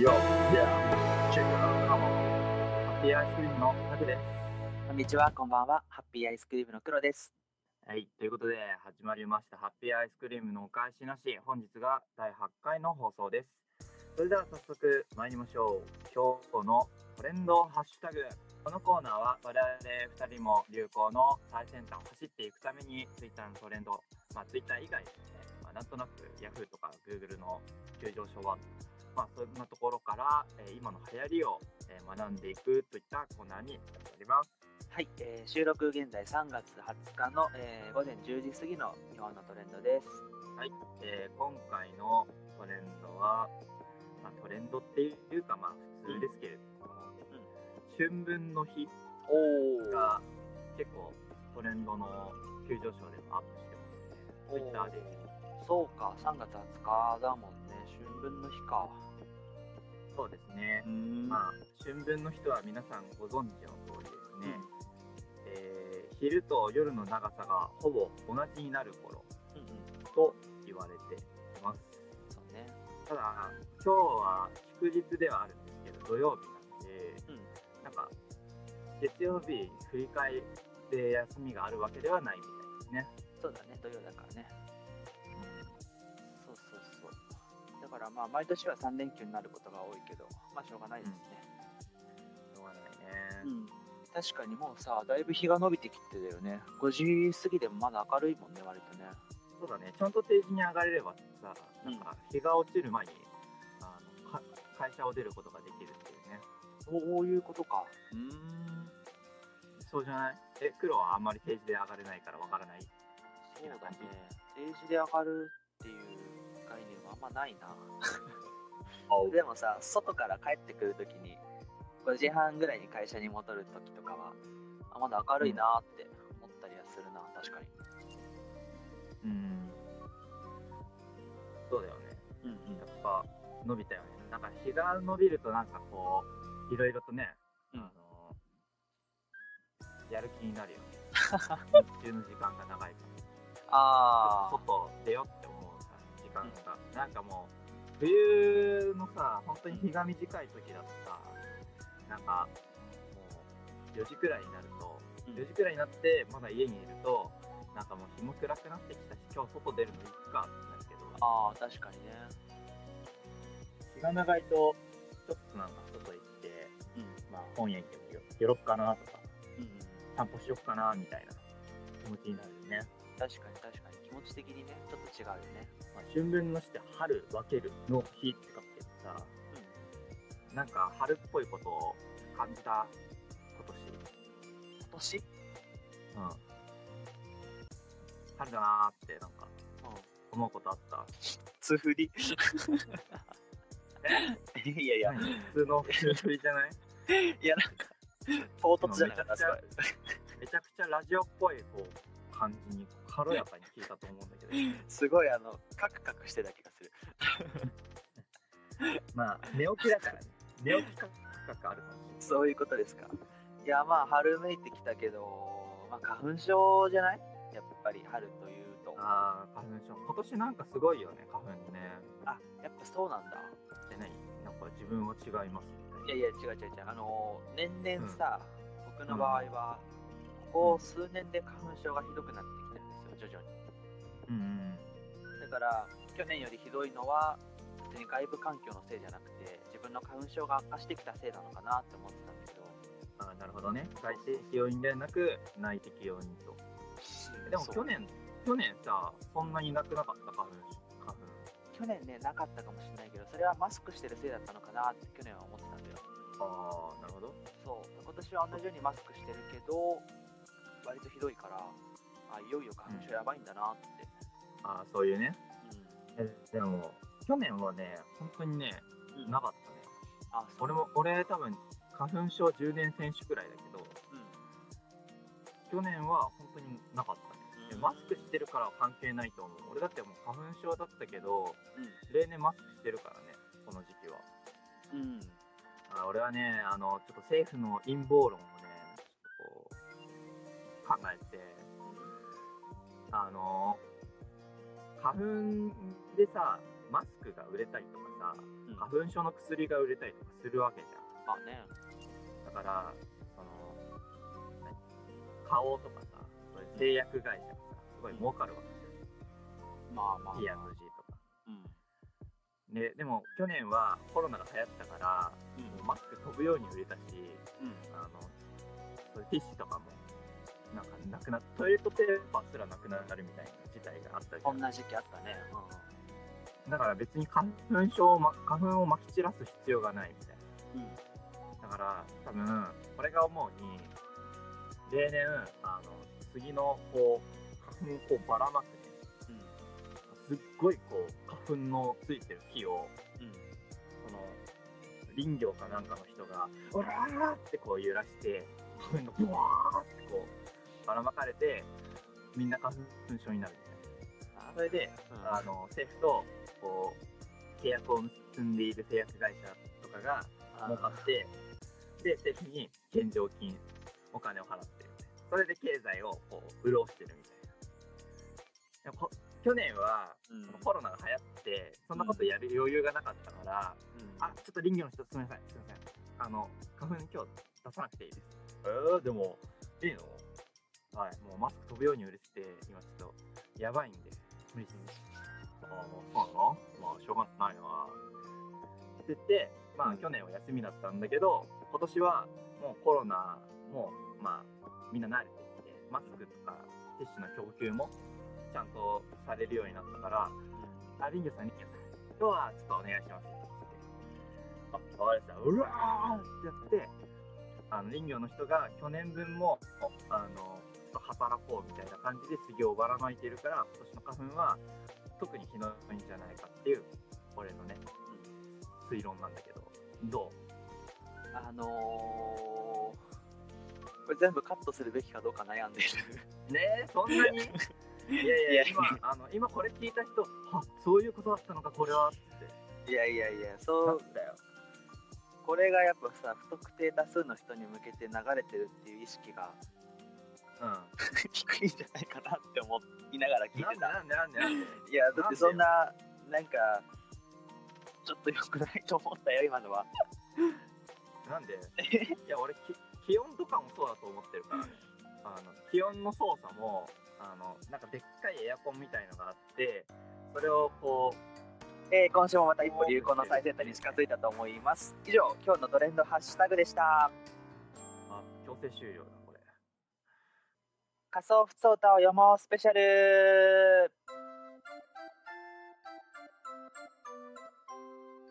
Yo, yeah, check it out, come on. ハッピーアイスクリームのタクです。こんにちは、こんばんは。ハッピーアイスクリームの黒です。はい、ということで始まりましたハッピーアイスクリームのお返しなし。本日が第8回の放送です。それでは早速参りましょう。今日のトレンドハッシュタグ。このコーナーは我々2人も流行の最先端を走っていくために Twitter のトレンド、まあ Twitter 以外ですね、まあ、なんとなく Yahoo とか Google の急上昇ワードまあ、そんなところから、えー今の流行りを、えー学んでいくといったコーナーになります。はい、えー収録現在3月20日の、えー午前10時過ぎの日本のトレンドです。はい、えー今回のトレンドは、まあ、トレンドっていうか、まあ、普通ですけれども、春分の日。が結構トレンドの急上昇でもアップしてますね。Twitter で。そうか、3月20日だもんね。春分の日か。そうですねう。んまあ、春分の日とは皆さんご存知の通りですね。えー昼と夜の長さがほぼ同じになる頃。と言われています。そうね。ただ、今日は祝日ではあるんですけど、土曜日なんで、うん。なんか、月曜日振り返って休みがあるわけではないみたいですね。そうだね、土曜だからね。からまあ、毎年は3連休になることが多いけど、まあ、しょうがないですね。しょうがないね。うん。確かにもうさ、だいぶ日が伸びてきてたよね。5時過ぎでもまだ明るいもんね、割とね。そうだね、ちゃんと定時に上がれればさ、なんか日が落ちる前にあのか会社を出ることができるっていうね。そういうことか。うーん。そうじゃない？え、黒はあんまり定時で上がれないからわからない？そうだね。定時で上がるあんまないな。でもさ、外から帰ってくるときに、5時半ぐらいに会社に戻るときとかは、あまだ明るいなーって思ったりはするな、確かに。うん。そうだよね。うんうんやっぱ伸びたよね。なんか日が伸びるとなんかこう、いろいろとね、うんあのやる気になるよね。日中の時間が長いから。あー、外出ようさ、時間が。なんかもう、冬のさ、本当に日が短い時だとさ、なんか、もう、4時くらいになると、うん4時くらいになって、まだ家にいると、なんかもう日も暗くなってきたし、今日外出るのいいかってなるけど、あー、確かにね。日が長いと、ちょっとなんか外行って、うん。まあ本屋行ってよ寄ろっかなとか、うん、散歩しよっかなみたいな気持ちになるよね。確かに確かに。気持ち的にね、ちょっと違うよね。まあ、春分の日って春分けるの日って書くけどさ、なんか春っぽいことを感じた今今年？年。うん。春だなーってなんかうん。思うことあった。つふり？いやいや、何？普通の普通じゃない？いやなんか、唐突じゃなかっためちゃくちゃめちゃくちゃラジオっぽいこう感じに軽やかに聞いたと思うんだけど、すごいあの、カクカクしてた気がする。まあ寝起きだからね。寝起き感覚あるかもしれない。そういうことですか。いや、まあ、春めいてきたけど、まあ、花粉症じゃない？やっぱり春というと。あ、あー花粉症。今年なんかすごいよね、花粉ね。やっぱそうなんだ。で何なんか自分は違いますいいやいや、違う違う違う。あの、年々さ、僕の場合は、ここ数年で花粉症がひどくなって徐々に。な。うんうん。だから、去年よりひどいのは、別に外部環境のせいじゃなくて、自分の花粉症が悪化してきたせいなのかなって思ってたんだけど、あーなるほどね。外的要因ではなく内的要因と。でも去年、去年さ、そんなになくなかった花粉花粉。去年ね、なかったかもしれないけど、それはマスクしてるせいだったのかなって去年は思ってたんだよ。ああ、なるほど。そう、今年は同じようにマスクしてるけど、割とひどいから、あ、いよいよ花粉症やばいんだなって。ああ、そういうね。うん。えでも、去年はね、本当にね、うんなかったね。あ、俺も、俺多分、花粉症10年選手くらいだけど、うん。去年は本当になかったね。でマスクしてるからは関係ないと思う。俺だってもう花粉症だったけど、例年マスクしてるからね、この時期は。うん。うん。あ俺はね、あの、ちょっと政府の陰謀論をね、ちょっとこう、考えて、あの、花粉でさ、マスクが売れたりとかさ、うん、花粉症の薬が売れたりとかするわけじゃん。あね。だから、その、花王とかさ、製薬会社がさ、すごい儲かるわけじゃん。まあまあ、まあ。P&G とか。うん。で、でも去年はコロナが流行ったから、うん、マスク飛ぶように売れたし、うん、あの、そういうティッシュとかもなんかなくなトイレットペーパーすらなくなるみたいな事態があったり同じ時期あったね、うん、だから別に花粉症を、ま、花粉をまき散らす必要がないみたいな、うん、だから多分これが思うに例年あの杉のこう花粉をばらまくね、うん、すっごいこう花粉のついてる木を、うん、その林業かなんかの人が「オラー!」ってこう揺らして花粉がブワーってこうばらまかれてみんな花粉症になるみたいな。それで、うん、あの政府とこう契約を結んでいる製薬会社とかが儲かってで政府に献上金お金を払ってるそれで経済をこう潤してるみたいな。去年は、そのコロナが流行ってそんなことやる余裕がなかったから、うん、あちょっと林業の人すみませんすみません。あの花粉今日出さなくていいです。えー、でもいいの？はい、もうマスク飛ぶように売れてて、今ちょっとやばいんで、無理です。ああ、そうなのまあ、しょうがないな。って言って、まあ、去年は休みだったんだけど、今年はもうコロナも、まあ、みんな慣れてきて、マスクとかティッシュの供給もちゃんとされるようになったから、あ、リングさん、リングさん、今日はちょっとお願いします。あ、わかりました。うわーってやって、あの林業の人が去年分もあのと働こうみたいな感じで杉をばらまいているから今年の花粉は特に日のいいんじゃないかっていう俺のね、うん、推論なんだけど。どう？あのー、これ全部カットするべきかどうか悩んでいる。ねえそんなに？いやいや今あの今これ聞いた人はそういうことだったのかこれはって。いやいやいやそうだよ。これがやっぱさ不特定多数の人に向けて流れてるっていう意識がうん、低いんじゃないかなって思いながら聞いてた。なんでなんでなんでいや、だってそんな、なんか、ちょっと良くないと思ったよ、今のは。なんで？いや、俺気温とかもそうだと思ってるから、あの気温の操作も、あのなんかでっかいエアコンみたいのがあって、それをこう、えー、今週もまた一歩流行の最先端に近づいたと思います。以上、今日のトレンドハッシュタグでした。あ、強制終了だ。仮想ふつおたを読もうスペシャル。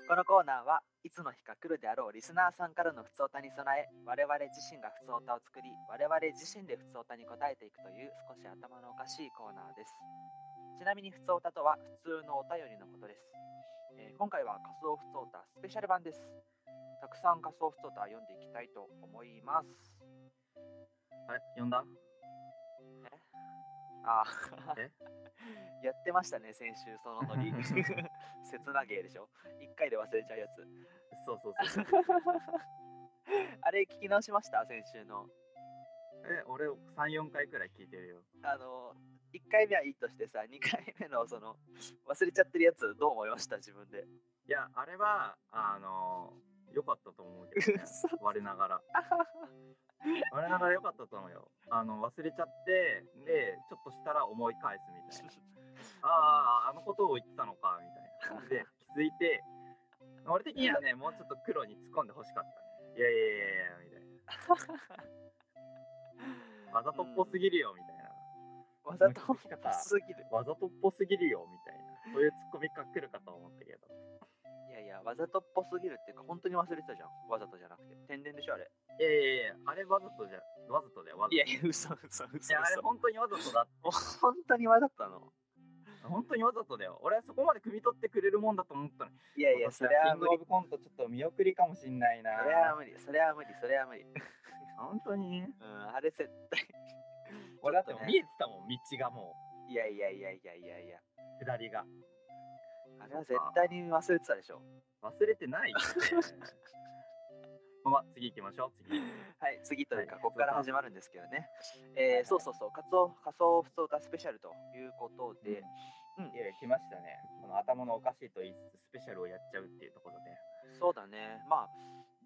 このコーナーはいつの日か来るであろうリスナーさんからのふつおたに備え我々自身がふつおたを作り我々自身でふつおたに答えていくという少し頭のおかしいコーナーです。ちなみにふつおたとは普通のお便りのことです、えー、今回は仮想ふつおたスペシャル版です。たくさん仮想ふつおた読んでいきたいと思います。はい読んだ？ああ やってましたね先週そのノリ。切な芸でしょ？1回で忘れちゃうやつ。そうそうそうあれ聞き直しました？先週の。え俺34回くらい聞いてるよ。あの1回目はいいとしてさ2回目のその忘れちゃってるやつどう思いました？自分で。いやあれはあの良かったと思うけど、ね、我ながら我ながら良かったと思うよ。あの忘れちゃってでちょっとしたら思い返すみたいな。あああのことを言ってたのかみたいなで 気づいて俺的にはねもうちょっと黒に突っ込んでほしかったね。いやいやいやいやみたいな。わざとっぽすぎるよみたいな。わざとっぽすぎる。わざとっぽすぎるよみたいな。そういうツッコミが来るかと思ったけど。わざとっぽすぎるっていうか、本当に忘れてたじゃん。わざとじゃなくて。天然でしょ、あれ。いやいやいや、あれわざとじゃ、わざとだよ、わざと。いやいや、嘘嘘嘘。いや、あれ本当にわざとだ。本当にわざとなの本当にわざとだよ。俺はそこまで汲み取ってくれるもんだと思ったのいやいや、それは無理。キングオブコントちょっと見送りかもしんないな。それは無理、それは無理、それは無理。本当に？うん、あれ絶対。俺だって見えてたもん、道がもう。いやいやいやいやいやいや。下りが。あれは絶対に忘れてたでしょ。忘れてない。まあ、次行きましょう。次。はい、次というか、ここから始まるんですけどね。えー、そうそうそう、仮想仮想不相談スペシャルということで、うんいや、来ましたね。この頭のおかしいと言いつつスペシャルをやっちゃうっていうところで。そうだね。まあ、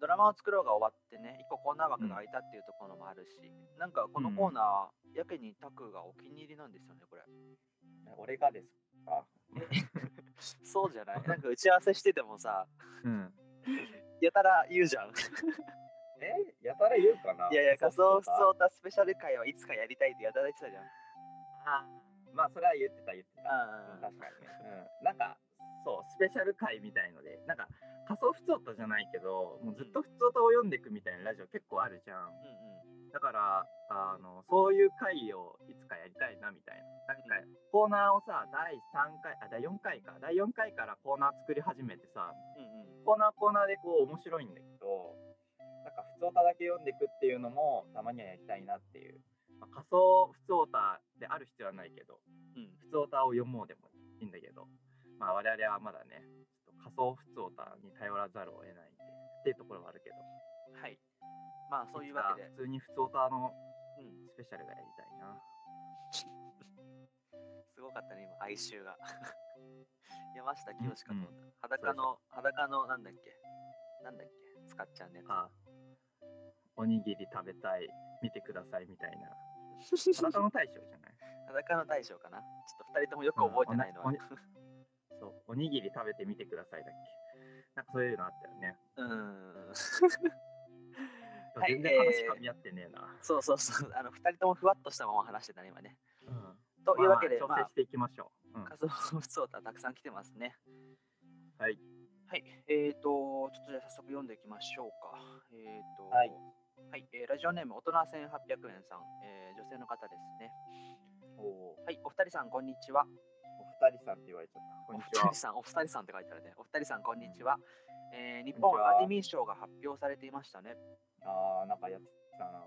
ドラマを作ろうが終わってね、一個コーナー枠が空いたっていうところもあるし、なんかこのコーナー、やけにタクがお気に入りなんですよね、これ。俺がですか そうじゃないなんか打ち合わせしててもさ、うん。やたら言うじゃん。え？やたら言うかな？いやいや、仮想普通歌スペシャル会はいつかやりたいってやたら言ってたじゃん。あまあ、それは言ってた、言ってた。あ確かにね。うん。なんか、そう、スペシャル回みたいので、なんか、仮想普通歌じゃないけど、もうずっと普通歌を読んでいくみたいなラジオ結構あるじゃん。うんうん。だから、あの、そういう回をいつかやりたいなみたいな。なんか、コーナーをさ、第3回、あ、第4回か。第4回からコーナー作り始めてさ、うんうん。コーナーコーナーでこう面白いんだけど、なんか普通歌だけ読んでいくっていうのもたまにはやりたいなっていう。まあ、仮想普通歌である必要はないけど、うん普通歌を読もうでもいいんだけど、まあ我々はまだね、ちょっと仮想普通歌に頼らざるを得ないっていうところはあるけど、はい。まあ、そういうわけで。普通に普通歌のうん。スペシャルがやりたいな。すごかったね、今、哀愁が。山下清かと思った。うん裸の、裸の、なんだっけ？なんだっけ？使っちゃうね。あおにぎり食べたい、見てくださいみたいな。裸の大将じゃない？裸の大将かな？ちょっと二人ともよく覚えてないのは。うんそう、おにぎり食べてみてくださいだっけ？なんかそういうのあったよね。うーん。はい全然話噛み合ってねえな。そうそうそう。あの、二人ともふわっとしたまま話してたね、今ね。うんというわけで、まあまあ調整し、ていきましょう。うん仮想普通歌たくさん来てますね。はい。はい。えーと、ちょっとじゃあ早速読んでいきましょうか。えーと、はいはいえーラジオネーム、大人1800円さん、えー女性の方ですね。おはい、お二人さん、こんにちは。お二人さんって言われちゃった。こんおにちは二人。さん、お二人さんって書いてあるね。お二人さん、こんにちは。えー日本アカデミー賞が発表されていましたね。ああ、なんかやってたな。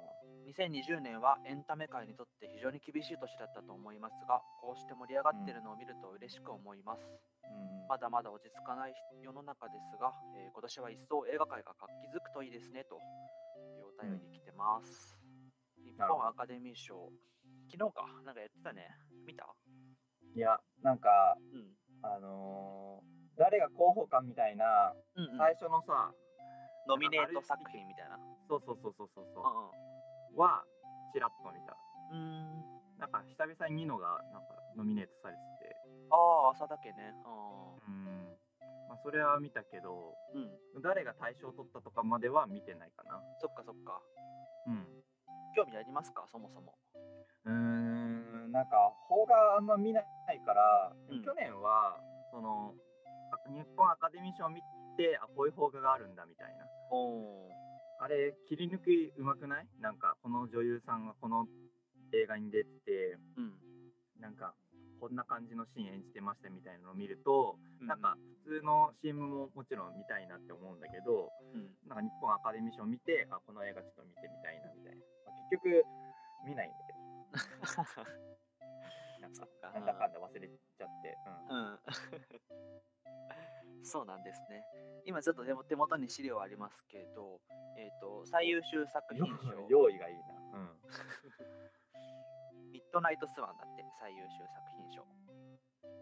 2020年はエンタメ界にとって非常に厳しい年だったと思いますが、こうして盛り上がっているのを見ると嬉しく思います。うん。まだまだ落ち着かない世の中ですが、えー今年は一層映画界が活気づくといいですねというお便り来てます。日なるほど本アカデミー賞、昨日か、なんかやってたね。見た？いや、なんか、うん。あのー誰が候補かみたいな、うん、うん最初のさ、ノミネート作品みたいな。そうそうそうそうそうは、ちらっと見た。うん。なんか久々にニノがなんかノミネートされてて、ああ、朝だけね。うん。まあそれは見たけど、うん。うん。誰が大賞取ったとかまでは見てないかな。そっかそっか。うん。興味ありますか？そもそも。うーん、なんか、邦画あんま見ないから、うん去年は、その、あ日本アカデミー賞を見て、あ、こういう邦画があるんだみたいな。あれ、切り抜きうまくない？なんか、この女優さんがこの映画に出てて、うん。なんか、こんな感じのシーン演じてましたみたいなのを見ると、うなんか、普通の CM ももちろん見たいなって思うんだけど、うん。なんか日本アカデミー賞を見て、あ、この映画ちょっと見てみたいなみたいな。まあ結局、見ないんだけど。なんかなんだかんだ忘れちゃって。うん。うん。そうなんですね。今ちょっと手元手元に資料ありますけど、えっ、と、最優秀作品賞、用意がいいな。うん。ミッドナイトスワンだって、最優秀作品賞。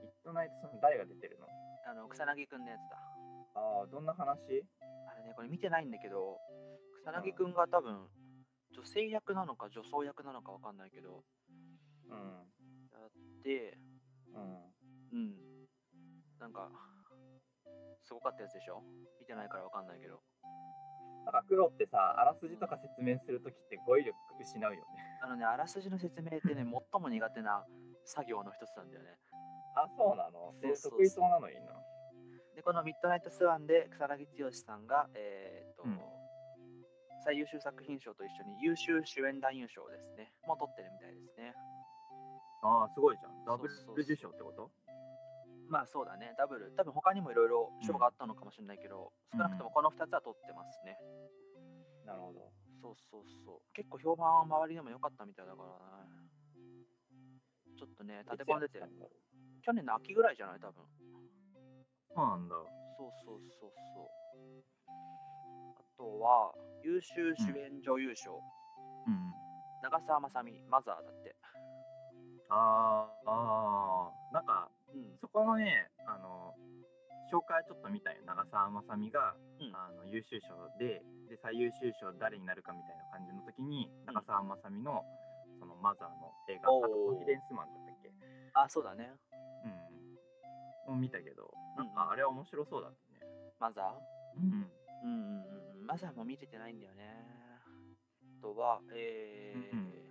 ミッドナイトさん誰が出てるの？あの、草薙くんのやつだ。ああ、どんな話？あれね、これ見てないんだけど、草薙くんが多分、女性役なのか女装役なのかわかんないけど、うん。うん。うん。なんか、すごかったやつでしょ？見てないからわかんないけど。なんか黒ってさ、あらすじとか説明するときって語彙力失うよね。あのね、あらすじの説明ってね、最も苦手な作業の一つなんだよね。あ、そうなの？そう得意そうなのいいな。で、このミッドナイトスワンで草薙剛さんが、えーっと、うん最優秀作品賞と一緒に優秀主演男優賞ですね。もう取ってるみたいですね。ああ、すごいじゃん。ダブル受賞ってこと？まあそうだね、ダブル。多分他にもいろいろ賞があったのかもしれないけど、うん少なくともこの2つは取ってますね。なるほど。そうそうそう。結構評判は周りでも良かったみたいだからね。ちょっとね、立て込んでて去年の秋ぐらいじゃない？多分。そうなんだ。そうそうそうそう。あとは、優秀主演女優賞、うん。長澤まさみ、マザーだって。あーあー、なんかうん。そこのねあの紹介ちょっと見たよ。長澤まさみが、うん。あの優秀賞でで最優秀賞誰になるかみたいな感じの時に、ん。長澤まさみのそのマザーの映画あとコンフィデンスマンだったっけ？あ、そうだね。うん。もう見たけどなんかあれは面白そうだったね。マザー？うんうんうんうん。マザーも見れてないんだよね。あとは、えーうんうん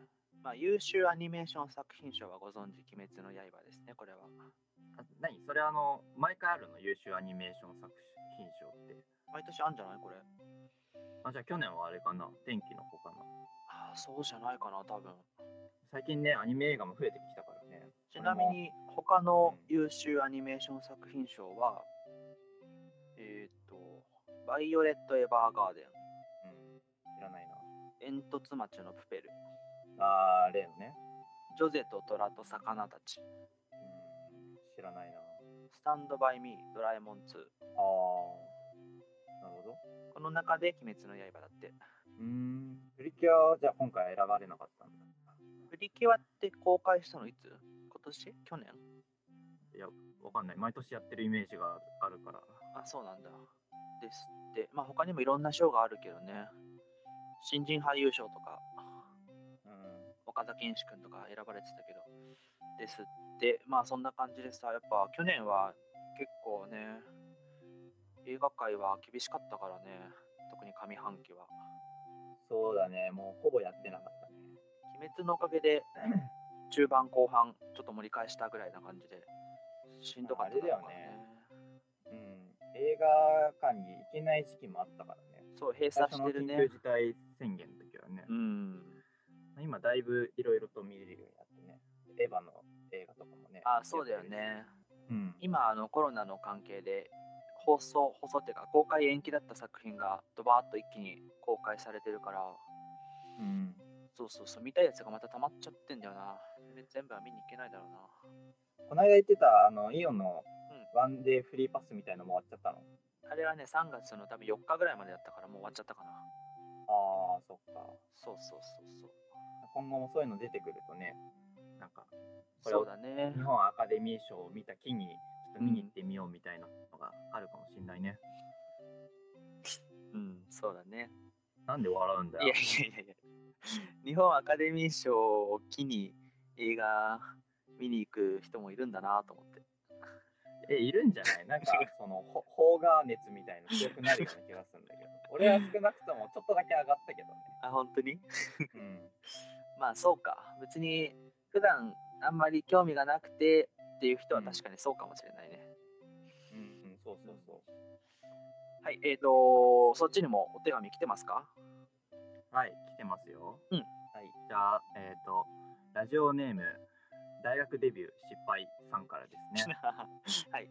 まあ、優秀アニメーション作品賞はご存知、鬼滅の刃ですね、これは。あ何？それあの毎回あるの優秀アニメーション作品賞って。毎年あんじゃないこれ？あじゃあ去年はあれかな？天気の子かな？ああ、そうじゃないかな、多分。最近ねアニメ映画も増えてきたからね。ちなみに、他の優秀アニメーション作品賞は、えっ、と、バイオレット・エヴァーガーデン、うん。知らないな。煙突町のプペル、あー例のね。ジョゼと虎と魚たち、うん知らないな。スタンド・バイ・ミー、ドラえもん2。あーなるほど。この中で鬼滅の刃だって。うーん。プリキュアはじゃあ今回選ばれなかったんだ。プリキュアって公開したのいつ？今年？去年？いやわかんない。毎年やってるイメージがあるから。あ、そうなんだ。ですって。まあ他にもいろんな賞があるけどね。新人俳優賞とか、うん岡田健志くんとか選ばれてたけど。ですって。まあそんな感じでさ、やっぱ去年は結構ね、映画界は厳しかったからね。特に上半期は。そうだね。もうほぼやってなかったね。鬼滅のおかげで 中盤後半ちょっと盛り返したぐらいな感じでしんどかったあれだよね。うん。映画館に行けない時期もあったからね。そう閉鎖してるね。急事態宣言の時はね、うん今だいぶいろいろと見れるようになってね。エヴァの映画とかもねあそうだよね。うん。今あのコロナの関係で放送放送っていうか公開延期だった作品がドバーッと一気に公開されてるから。うん。そうそうそう見たいやつがまた溜まっちゃってんだよな。全部は見に行けないだろうな。この間言ってたあのイオンのうん。ワンデーフリーパスみたいのも終わっちゃったの、あれはね3月の多分4日ぐらいまでだったからもう終わっちゃったかなああそっか。そうそうそうそう。今後もそういうの出てくるとねなんかそうだね。日本アカデミー賞を見た日にちょっと見に行ってみようみたいなのがあるかもしれないね、うんそうだね。なんで笑うんだよ。いやいやいやいや。日本アカデミー賞を機に映画見に行く人もいるんだなと思ってえいるんじゃない？なんかそのほ邦画熱みたいの強くなるような気がするんだけど。俺は少なくともちょっとだけ上がったけどね。あ本当に？うん。まあそうか。別に普段あんまり興味がなくてっていう人は確かにそうかもしれないね、うんうんそうそうそう。はいえーとそっちにもお手紙来てますか？はい、来てますよ。うん。はい、じゃあ、えっ、と、ラジオネーム、大学デビュー失敗さんからですね。はい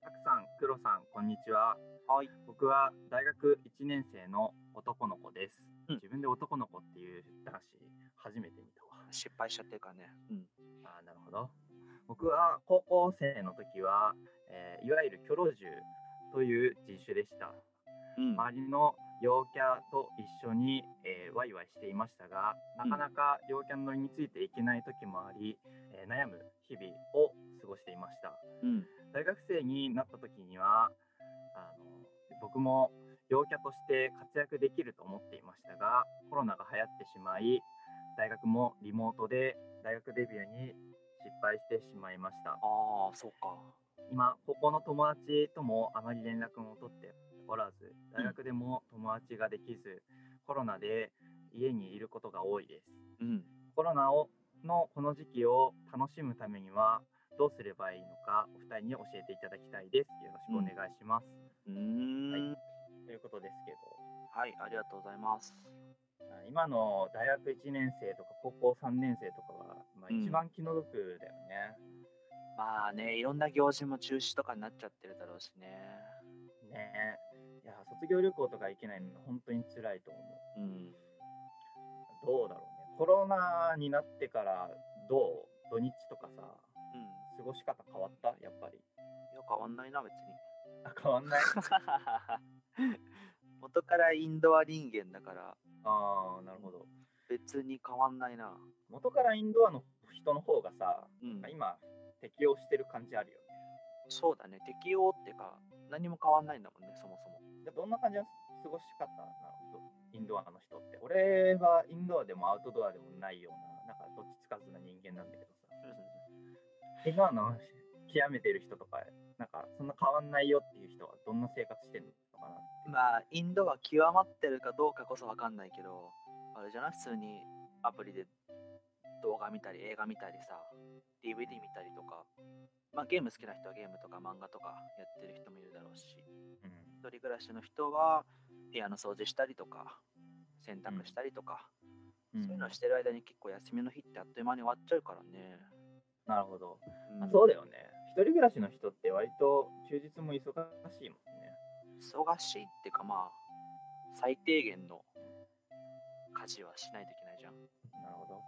たくさん、黒さん、こんにちは。はい僕は大学1年生の男の子です。うん自分で男の子っていう男子、初めて見たわ。失敗しちゃってるからねうんあーなるほど。僕は高校生の時は、えーいわゆるキョロ銃という人種でした。うん。周りの陽キャと一緒に、えーワイワイしていましたがなかなか陽キャ乗りについていけない時もあり、えー悩む日々を過ごしていました。うん。大学生になった時にはあの僕も陽キャとして活躍できると思っていましたがコロナが流行ってしまい大学もリモートで大学デビューに失敗してしまいました。ああそうか。今高校の友達ともあまり連絡も取っておらず大学でも友達ができず、コロナで家にいることが多いです。うん。コロナをのこの時期を楽しむためにはどうすればいいのかお二人に教えていただきたいです。よろしくお願いします、うーん。ということですけど。はいありがとうございます。あ今の大学1年生とか高校3年生とかが、まあ、うん。一番気の毒だよね、まあねいろんな行事も中止とかになっちゃってるだろうしね。ね卒業旅行とか行けないの本当に辛いと思う。うん。どうだろうね。コロナになってからどう？土日とかさ、うん。過ごし方変わった？やっぱり。いや変わんないな別に。あ、変わんない？元からインドア人間だから。ああ、なるほど。別に変わんないな。元からインドアの人の方がさ、うん。今、適応してる感じあるよね。そうだね、適応ってか、何も変わんないんだもんね、そもそも。でどんな感じの過ごし方なの？インドアの人って。俺はインドアでもアウトドアでもないような、なんかどっちつかずな人間なんだけどさ。インドアの極めてる人とか、なんかそんな変わんないよっていう人はどんな生活してるのかなまあ、インドア極まってるかどうかこそわかんないけど、あれじゃない普通にアプリで動画見たり映画見たりさ、DVD 見たりとか、まあゲーム好きな人はゲームとか漫画とかやってる人もいるだろうし、うん一人暮らしの人は部屋の掃除したりとか、洗濯したりとか、うんそういうのをしてる間に結構休みの日ってあっという間に終わっちゃうからね。なるほど。うそうだよね。一人暮らしの人って割と休日も忙しいもんね。忙しいってかまあ、最低限の家事はしないといけないじゃん。なるほど。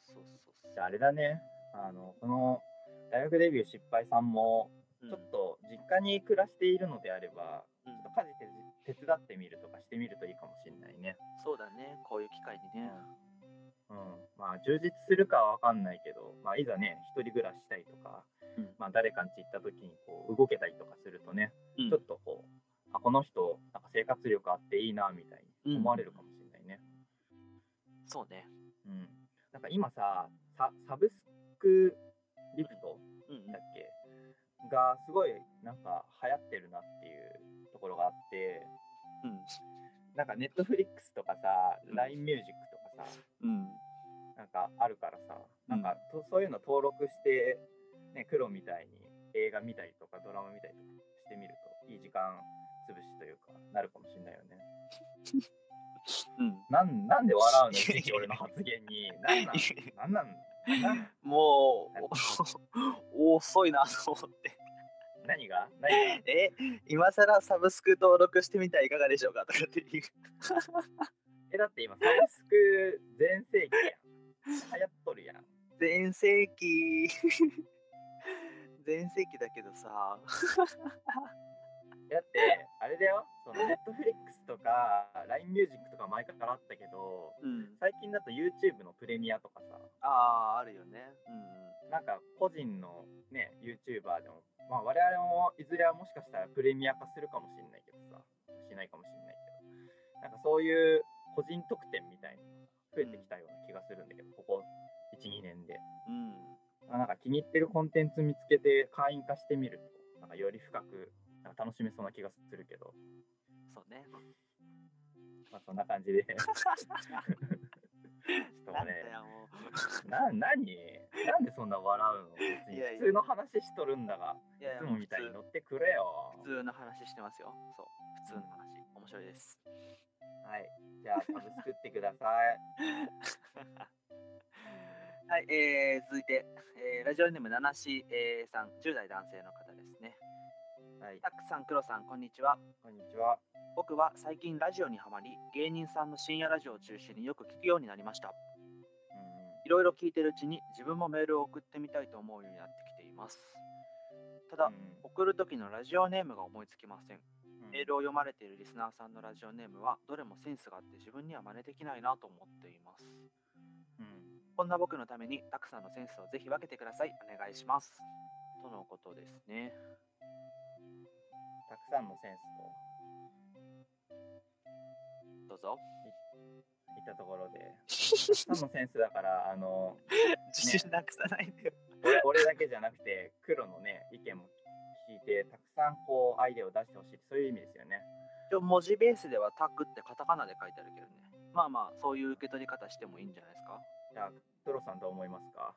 そうそうそう。じゃああれだね。あの、この大学デビュー失敗さんも、うんちょっと実家に暮らしているのであれば、うんちょっと家事手手伝ってみるとかしてみるといいかもしれないね。そうだね、こういう機会にね。うん。まあ、充実するかはわかんないけど、まあ、いざね、一人暮らししたりとか、うんまあ、誰かん家行った時にこう動けたりとかするとね、うんちょっとこう、あ、この人、なんか生活力あっていいな、みたいに思われるかもしれないね。そうね。うん。なんか今さ、ササブスクリプトうんだっけ？がすごいなんか流行ってるなっていうところがあって、うん。なんかネットフリックスとかさ、うん LINE ミュージックとかさ、うん。なんかあるからさ、なんかとそういうの登録して、ね、黒みたいに映画見たりとかドラマ見たりとかしてみるといい時間潰しというかなるかもしれないよね。うん。なんなんで笑うの？いちいち俺の発言に。なんなん？なんなん？もう、お 遅いなと思って。何が？何が？え、今更サブスク登録してみてはいかがでしょうかとかっていう。え、だって今、サブスク全盛期やん。流行っとるやん。全盛期。全盛期だけどさ。だって、あれだよ、そのネットフリックスとか、LINE ミュージックとか前からあったけど、うん。最近だと YouTube のプレミアとかさ、ああ、あるよね。うん。なんか個人のね、YouTuber でも、まあ我々もいずれはもしかしたらプレミア化するかもしれないけどさ、しないかもしれないけど、なんかそういう個人特典みたいなのが増えてきたような気がするんだけど、ここ1、2年で。うん。まあなんか気に入ってるコンテンツ見つけて会員化してみると、なんかより深くなんか楽しめそうな気がするけど、そうね。まあそんな感じで。ちょっとなんね。な、何？なんでそんな笑うの？別にいやいや普通の話しとるんだが、いやいつもみたいに乗ってくれよ。普通の話してますよ。そう。普通の話。面白いです。はい。じゃあ、サブスクってください。はい、えー、続いて、えーラジオネーム、ナナシ、えー、さん、10代男性の方。はい。たくさん、クロさん、こんにちは。こんにちは。僕は最近ラジオにハマり、芸人さんの深夜ラジオを中心によく聞くようになりました。うんいろいろ聞いてるうちに自分もメールを送ってみたいと思うようになってきています。ただ、うん送る時のラジオネームが思いつきませんメールを読まれているリスナーさんのラジオネームはどれもセンスがあって自分には真似できないなと思っています。うんこんな僕のためにたくさんのセンスをぜひ分けてください。お願いします。とのことですね。たくさんのセンスどうぞ。といったところで、たくさんのセンスだから、あの、自信なくさないでよ。俺俺だけじゃなくて、黒のね、意見も聞いて、たくさんこう、アイデアを出してほしい、そういう意味ですよね。文字ベースではタクってカタカナで書いてあるけどね。まあまあ、そういう受け取り方してもいいんじゃないですか。じゃあ、黒さんどう思いますか？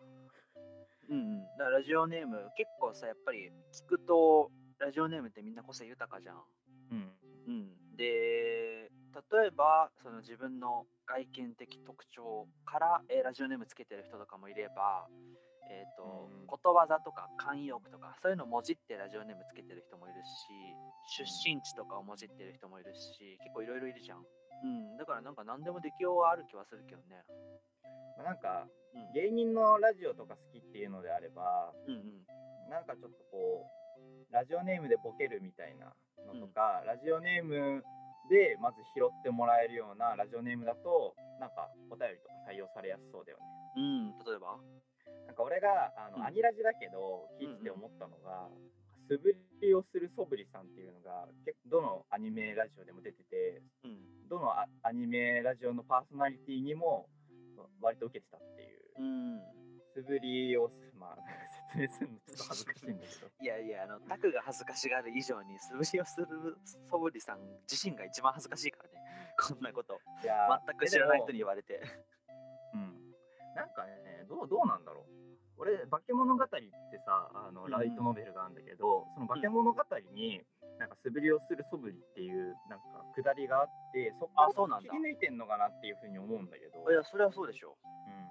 うんうん。だからラジオネーム、結構さ、やっぱり聞くと、ラジオネームってみんな個性豊かじゃん。うん。うん、で例えばその自分の外見的特徴から、えーラジオネームつけてる人とかもいれば、えーとうん。ことわざとか慣用句とかそういうのをもじってラジオネームつけてる人もいるし出身地とかをもじってる人もいるし結構いろいろいるじゃん、うん、だからなんか何でもできようはある気はするけどね、まあなんか、うん、芸人のラジオとか好きっていうのであれば、うんうん。なんかちょっとこう、ラジオネームでボケるみたいなのとか、ラジオネームでまず拾ってもらえるようなラジオネームだと、なんかお便りとか採用されやすそうだよね。うん例えば？なんか俺があの、うんアニラジだけど聞いてて思ったのが、素振りをするそぶりさんっていうのが結構どのアニメラジオでも出ててうん。どのアアニメラジオのパーソナリティにも割と受けてたっていううん。素振りをすまあ説明するのちょっと恥ずかしいんだけどいやいや、あの、タクが恥ずかしがる以上に、素振りをするソブリさん自身が一番恥ずかしいからね。こんなこと。いや全く知らない人に言われて。うん、なんかねどうどうなんだろう俺「化け物語」ってさあのうんうんライトノベルがあるんだけど、その化け物語になんか素振りをする素振りっていうなんかくだりがあってそこあそうなんだ切り抜いてんのかなっていうふうに思うんだけど、いや、それはそうでしょ。うん、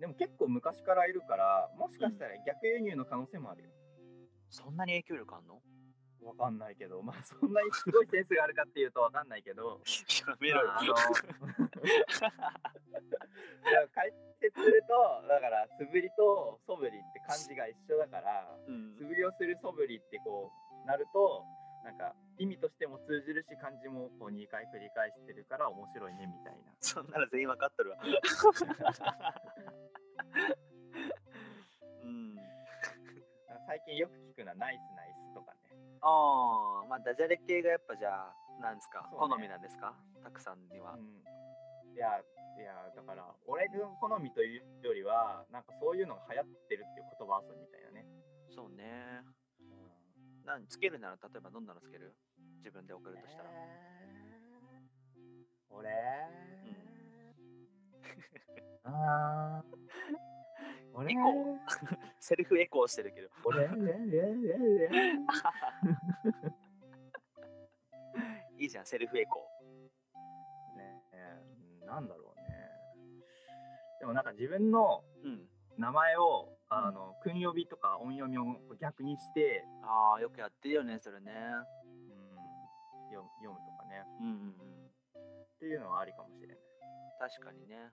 でも結構昔からいるからもしかしたら逆輸入の可能性もあるよ。そんなに影響力あんの？わかんないけど、まあそんなにすごいセンスがあるかっていうとわかんないけど、やめろよ。まあ 解説するとだから素振りと素振りって漢字が一緒だからうん。素振りをする素振りってこうなるとなんか意味としても通じるし漢字もこう2回繰り返してるから面白いねみたいなそんなら全員わかっとるわ。うん。最近よく聞くのはナイスナイスとかねああ、まあダジャレ系がやっぱじゃあ、なんですか、ね好みなんですか？たくさんには。うんいやいやだから俺の好みというよりはなんかそういうのが流行ってるっていう言葉遊びみたいなね、そうね。うんなんつけるなら例えばどんなのつける？自分で送るとしたら。えー。俺、あー。俺？エコー。セルフエコーしてるけど。俺？いいじゃん、セルフエコねえなんだろうね。でもなんか自分のー。うん。名前をあの訓読みとか音読みを逆にして、ああ、よくやってるよね、それね。うん、読読むとかねうんうんうん。っていうのはありかもしれない、確かにね。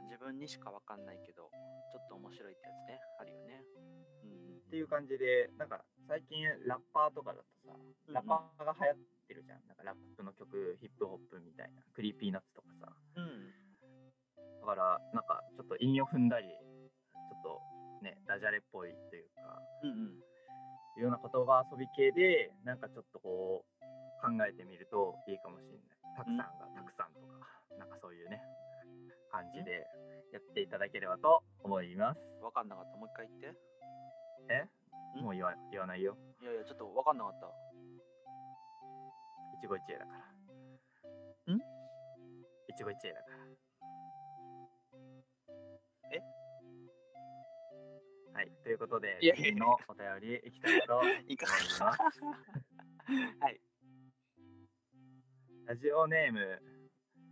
うん、自分にしかわかんないけど、ちょっと面白いってやつね、あるよね。うんっていう感じでなんか最近ラッパーとかだとさうんラッパーが流行ってるじゃんなんかラップの曲ヒップホップみたいな Creepy Nuts とかさうん。だからなんかちょっと韻を踏んだりちょっとねダジャレっぽいというか。うんうん。いうような言葉遊び系でなんかちょっとこう考えてみるといいかもしれない。たくさんがたくさんとかなんかそういうね感じでやっていただければと思います。わかんなかった。もう一回言って。え？ん？もう言わ言わないよ。いやいや、ちょっとわかんなかった。一期一会だから。ん？一期一会だから。え？はいということで次のお便りいきたいと思いいかます はい。ラジオネーム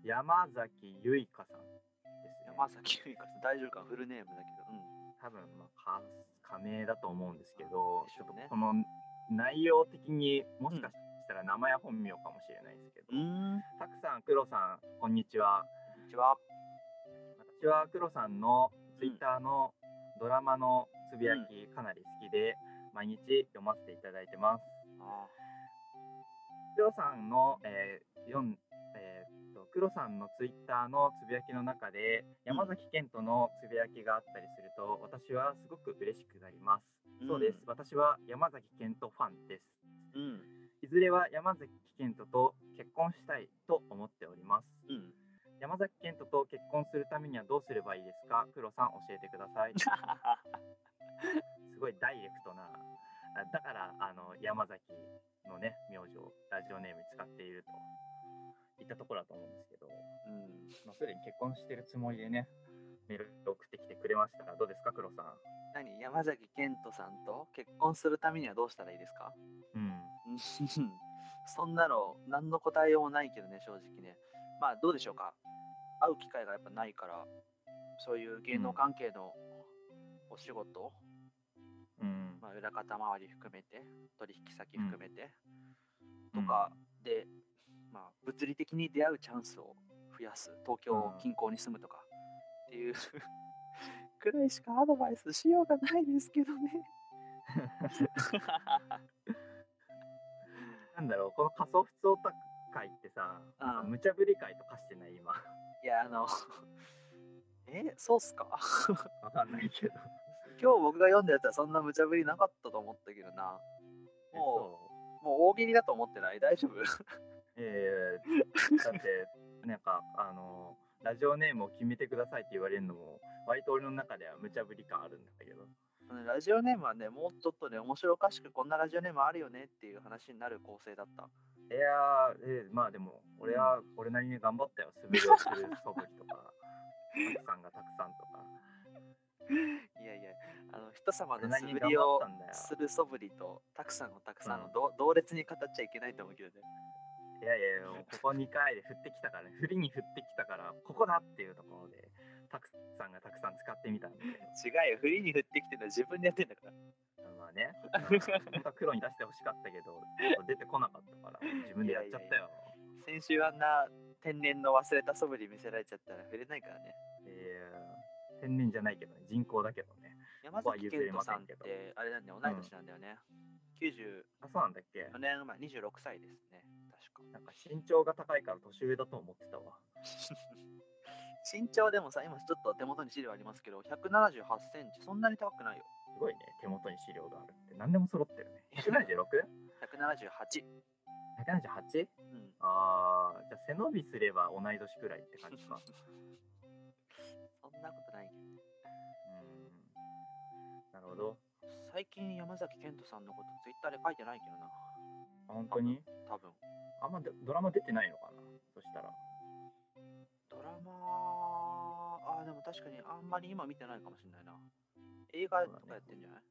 山崎ゆいかさんですね山崎由依香さん、大丈夫かフルネームだけど。多分まあか仮名だと思うんですけどねちょっとこの内容的にもしかしたら名前は本名かもしれないですけど、うん。うん。たくさん黒さんこんにちはこんにちは。私は黒さんのツイッターのドラマのつぶやきかなり好きで毎日読ませていただいてます。あ黒さんの、えー読んえーっと黒さんのツイッターのつぶやきの中で山崎賢人のつぶやきがあったりすると私はすごく嬉しくなります、うん。そうです。私は山崎賢人ファンです。ーうん。いずれは山崎賢人と結婚したいと思っております。うん。山崎賢人と結婚するためにはどうすればいいですか？黒さん教えてください。すごいダイレクトなあだからあの山崎のね名字をラジオネームに使っているといったところだと思うんですけど、うん。まあ、すでに結婚してるつもりでねメール送ってきてくれましたがどうですか？黒さん。何？山崎賢人さんと結婚するためにはどうしたらいいですか？うん。うん。そんなの何の答えようもないけどね正直ねまあどうでしょうか。会う機会がやっぱないからそういう芸能関係のお仕事、うん。まあ、裏方周り含めて取引先含めて、うん。とかで、まあ、物理的に出会うチャンスを増やす。東京近郊に住むとかっていうくらいしかアドバイスしようがないですけどね。なんだろうこの仮想普通オタク会ってさ、うんなん。か無茶ぶり会とかしてない今。いやあの えそうっすか？わかんないけど。今日僕が読んだやつはそんな無茶ぶりなかったと思ったけどな。もう、もう大喜利だと思ってない？大丈夫？えー、だって、なんか、あの、ラジオネームを決めてくださいって言われるのも、割と俺の中では無茶ぶり感あるんだけど。ラジオネームはね、もうちょっとね、面白おかしくこんなラジオネームあるよねっていう話になる構成だった。いやー、えー、まあでも、俺は俺なりに頑張ったよ。素振りをする素振りとか、たくさんがたくさんとか。いやいや、あの人様の素振りをする素振りと、たくさんのたくさんの、うん、同列に語っちゃいけないと思うけどね。いやいや、ここ2回で振ってきたからね、振りに振ってきたから、ここだっていうところで、たくさんがたくさん使ってみたんで。違うよ、振りに振ってきてるのは自分でやってんだから。まあね、本当は黒に出してほしかったけど、出てこなかったから、自分でやっちゃったよ。いやいや先週あんな天然の忘れた素振り見せられちゃったら触れないからね。いや天然じゃないけどね、人工だけどね。山崎賢人さんってあれなんだよ、同い年なんだよね。うん、90あ、そうなんだっけ ?4 年前、26歳ですね。確か。なんか身長が高いから年上だと思ってたわ。身長でもさ、今ちょっと手元に資料ありますけど、178センチ、そんなに高くないよ。すごいね、手元に資料があるって。何でも揃ってるね。176?178。178? うん。ああ、じゃあ背伸びすれば同い年くらいって感じか。そんなことないけど。うん。なるほど。最近山崎賢人さんのことツイッターで書いてないけどな。あ、本当に？多分。あんまドラマ出てないのかなそしたら。ドラマ、あ、でも確かにあんまり今見てないかもしれないな。映画とかやってんじゃない、ね、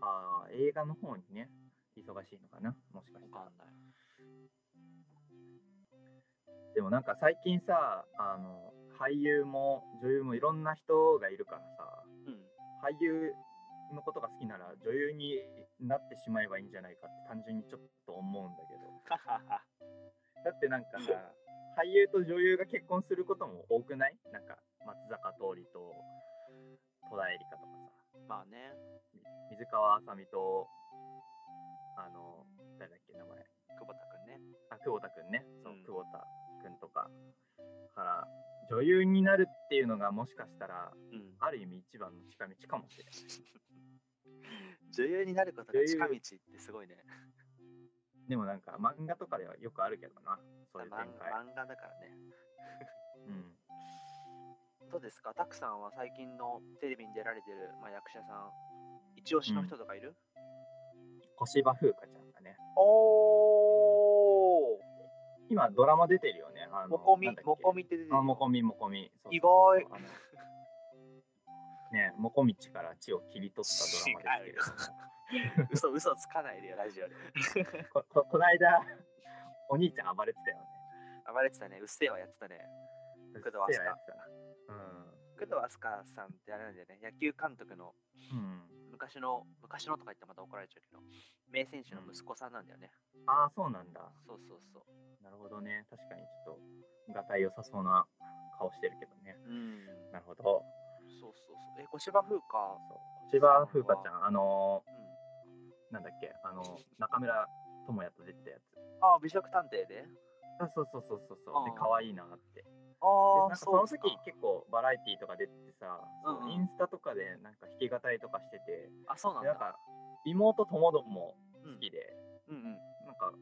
ああ、映画の方にね、忙しいのかな、もしかしたら。わかんない。でもなんか最近さ、あの、俳優も女優もいろんな人がいるからさ、うん、俳優のことが好きなら女優になってしまえばいいんじゃないかって単純にちょっと思うんだけど。だってなんかさ、俳優と女優が結婚することも多くない？なんか松坂桃李と戸田恵梨香とかさ。まあね。水川あさみと、あの、誰だっけ、名前。久保田くんね。あ、久保田くんね。そう、うん、久保田くんとか。から、女優になるっていうのがもしかしたら、うん、ある意味一番の近道かもしれない。女優になることが近道ってすごいね。でもなんか漫画とかではよくあるけどな、そういう展開。漫画だからね。うん。どうですか？たくさんは最近のテレビに出られてる、まあ、役者さん、一押しの人とかいる、うん、小芝風花ちゃんがね。おー今ドラマ出てるよね。あのもこみ、もこみって出てる。あ、もこみ、もこみ。意外。ね、もこみちから血を切り取ったドラマですけど。嘘、嘘つかないでよ、ラジオで。こここの間、お兄ちゃん暴れてたよね。暴れてたね。うっせえわやってたね。工藤飛鳥。工藤飛鳥さんってあれなんだよね、野球監督の、うん、昔の、昔のとか言ってまた怒られちゃうけど、名選手の息子さんなんだよね。うん、ああ、そうなんだ。そうそうそう。なるほどね。確かにちょっと、がたい良さそうな顔してるけどね。うん。なるほど。そうそうそう。え、小芝風花。そう。小芝風花ちゃん、あのー、うん、なんだっけ、あの、中村智也と出てたやつ。ああ、美食探偵で？あそうそうそうそうそう。で、可愛いなって。ああ、その時結構バラエティーとか出てさ、うん、インスタとかでなんか弾き語りとかしてて、あ、そうなんだ。なんか妹ともども好きで、うん、うんうんなんか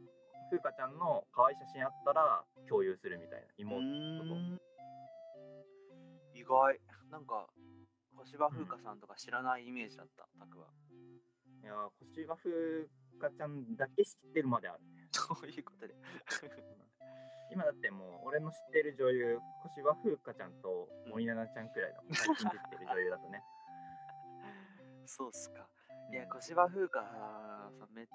風花ちゃんの可愛い写真あったら共有するみたいな妹と。意外。なんか小芝風花さんとか知らないイメージだった、タクは。いや小芝風花ちゃんだけ知ってるまであるね。どういうことで？今だってもう俺の知ってる女優小芝風花ちゃんと森七菜ちゃんくらいだもん。最近出てる女優だとね。そうっすか。いや小芝風花さんめっ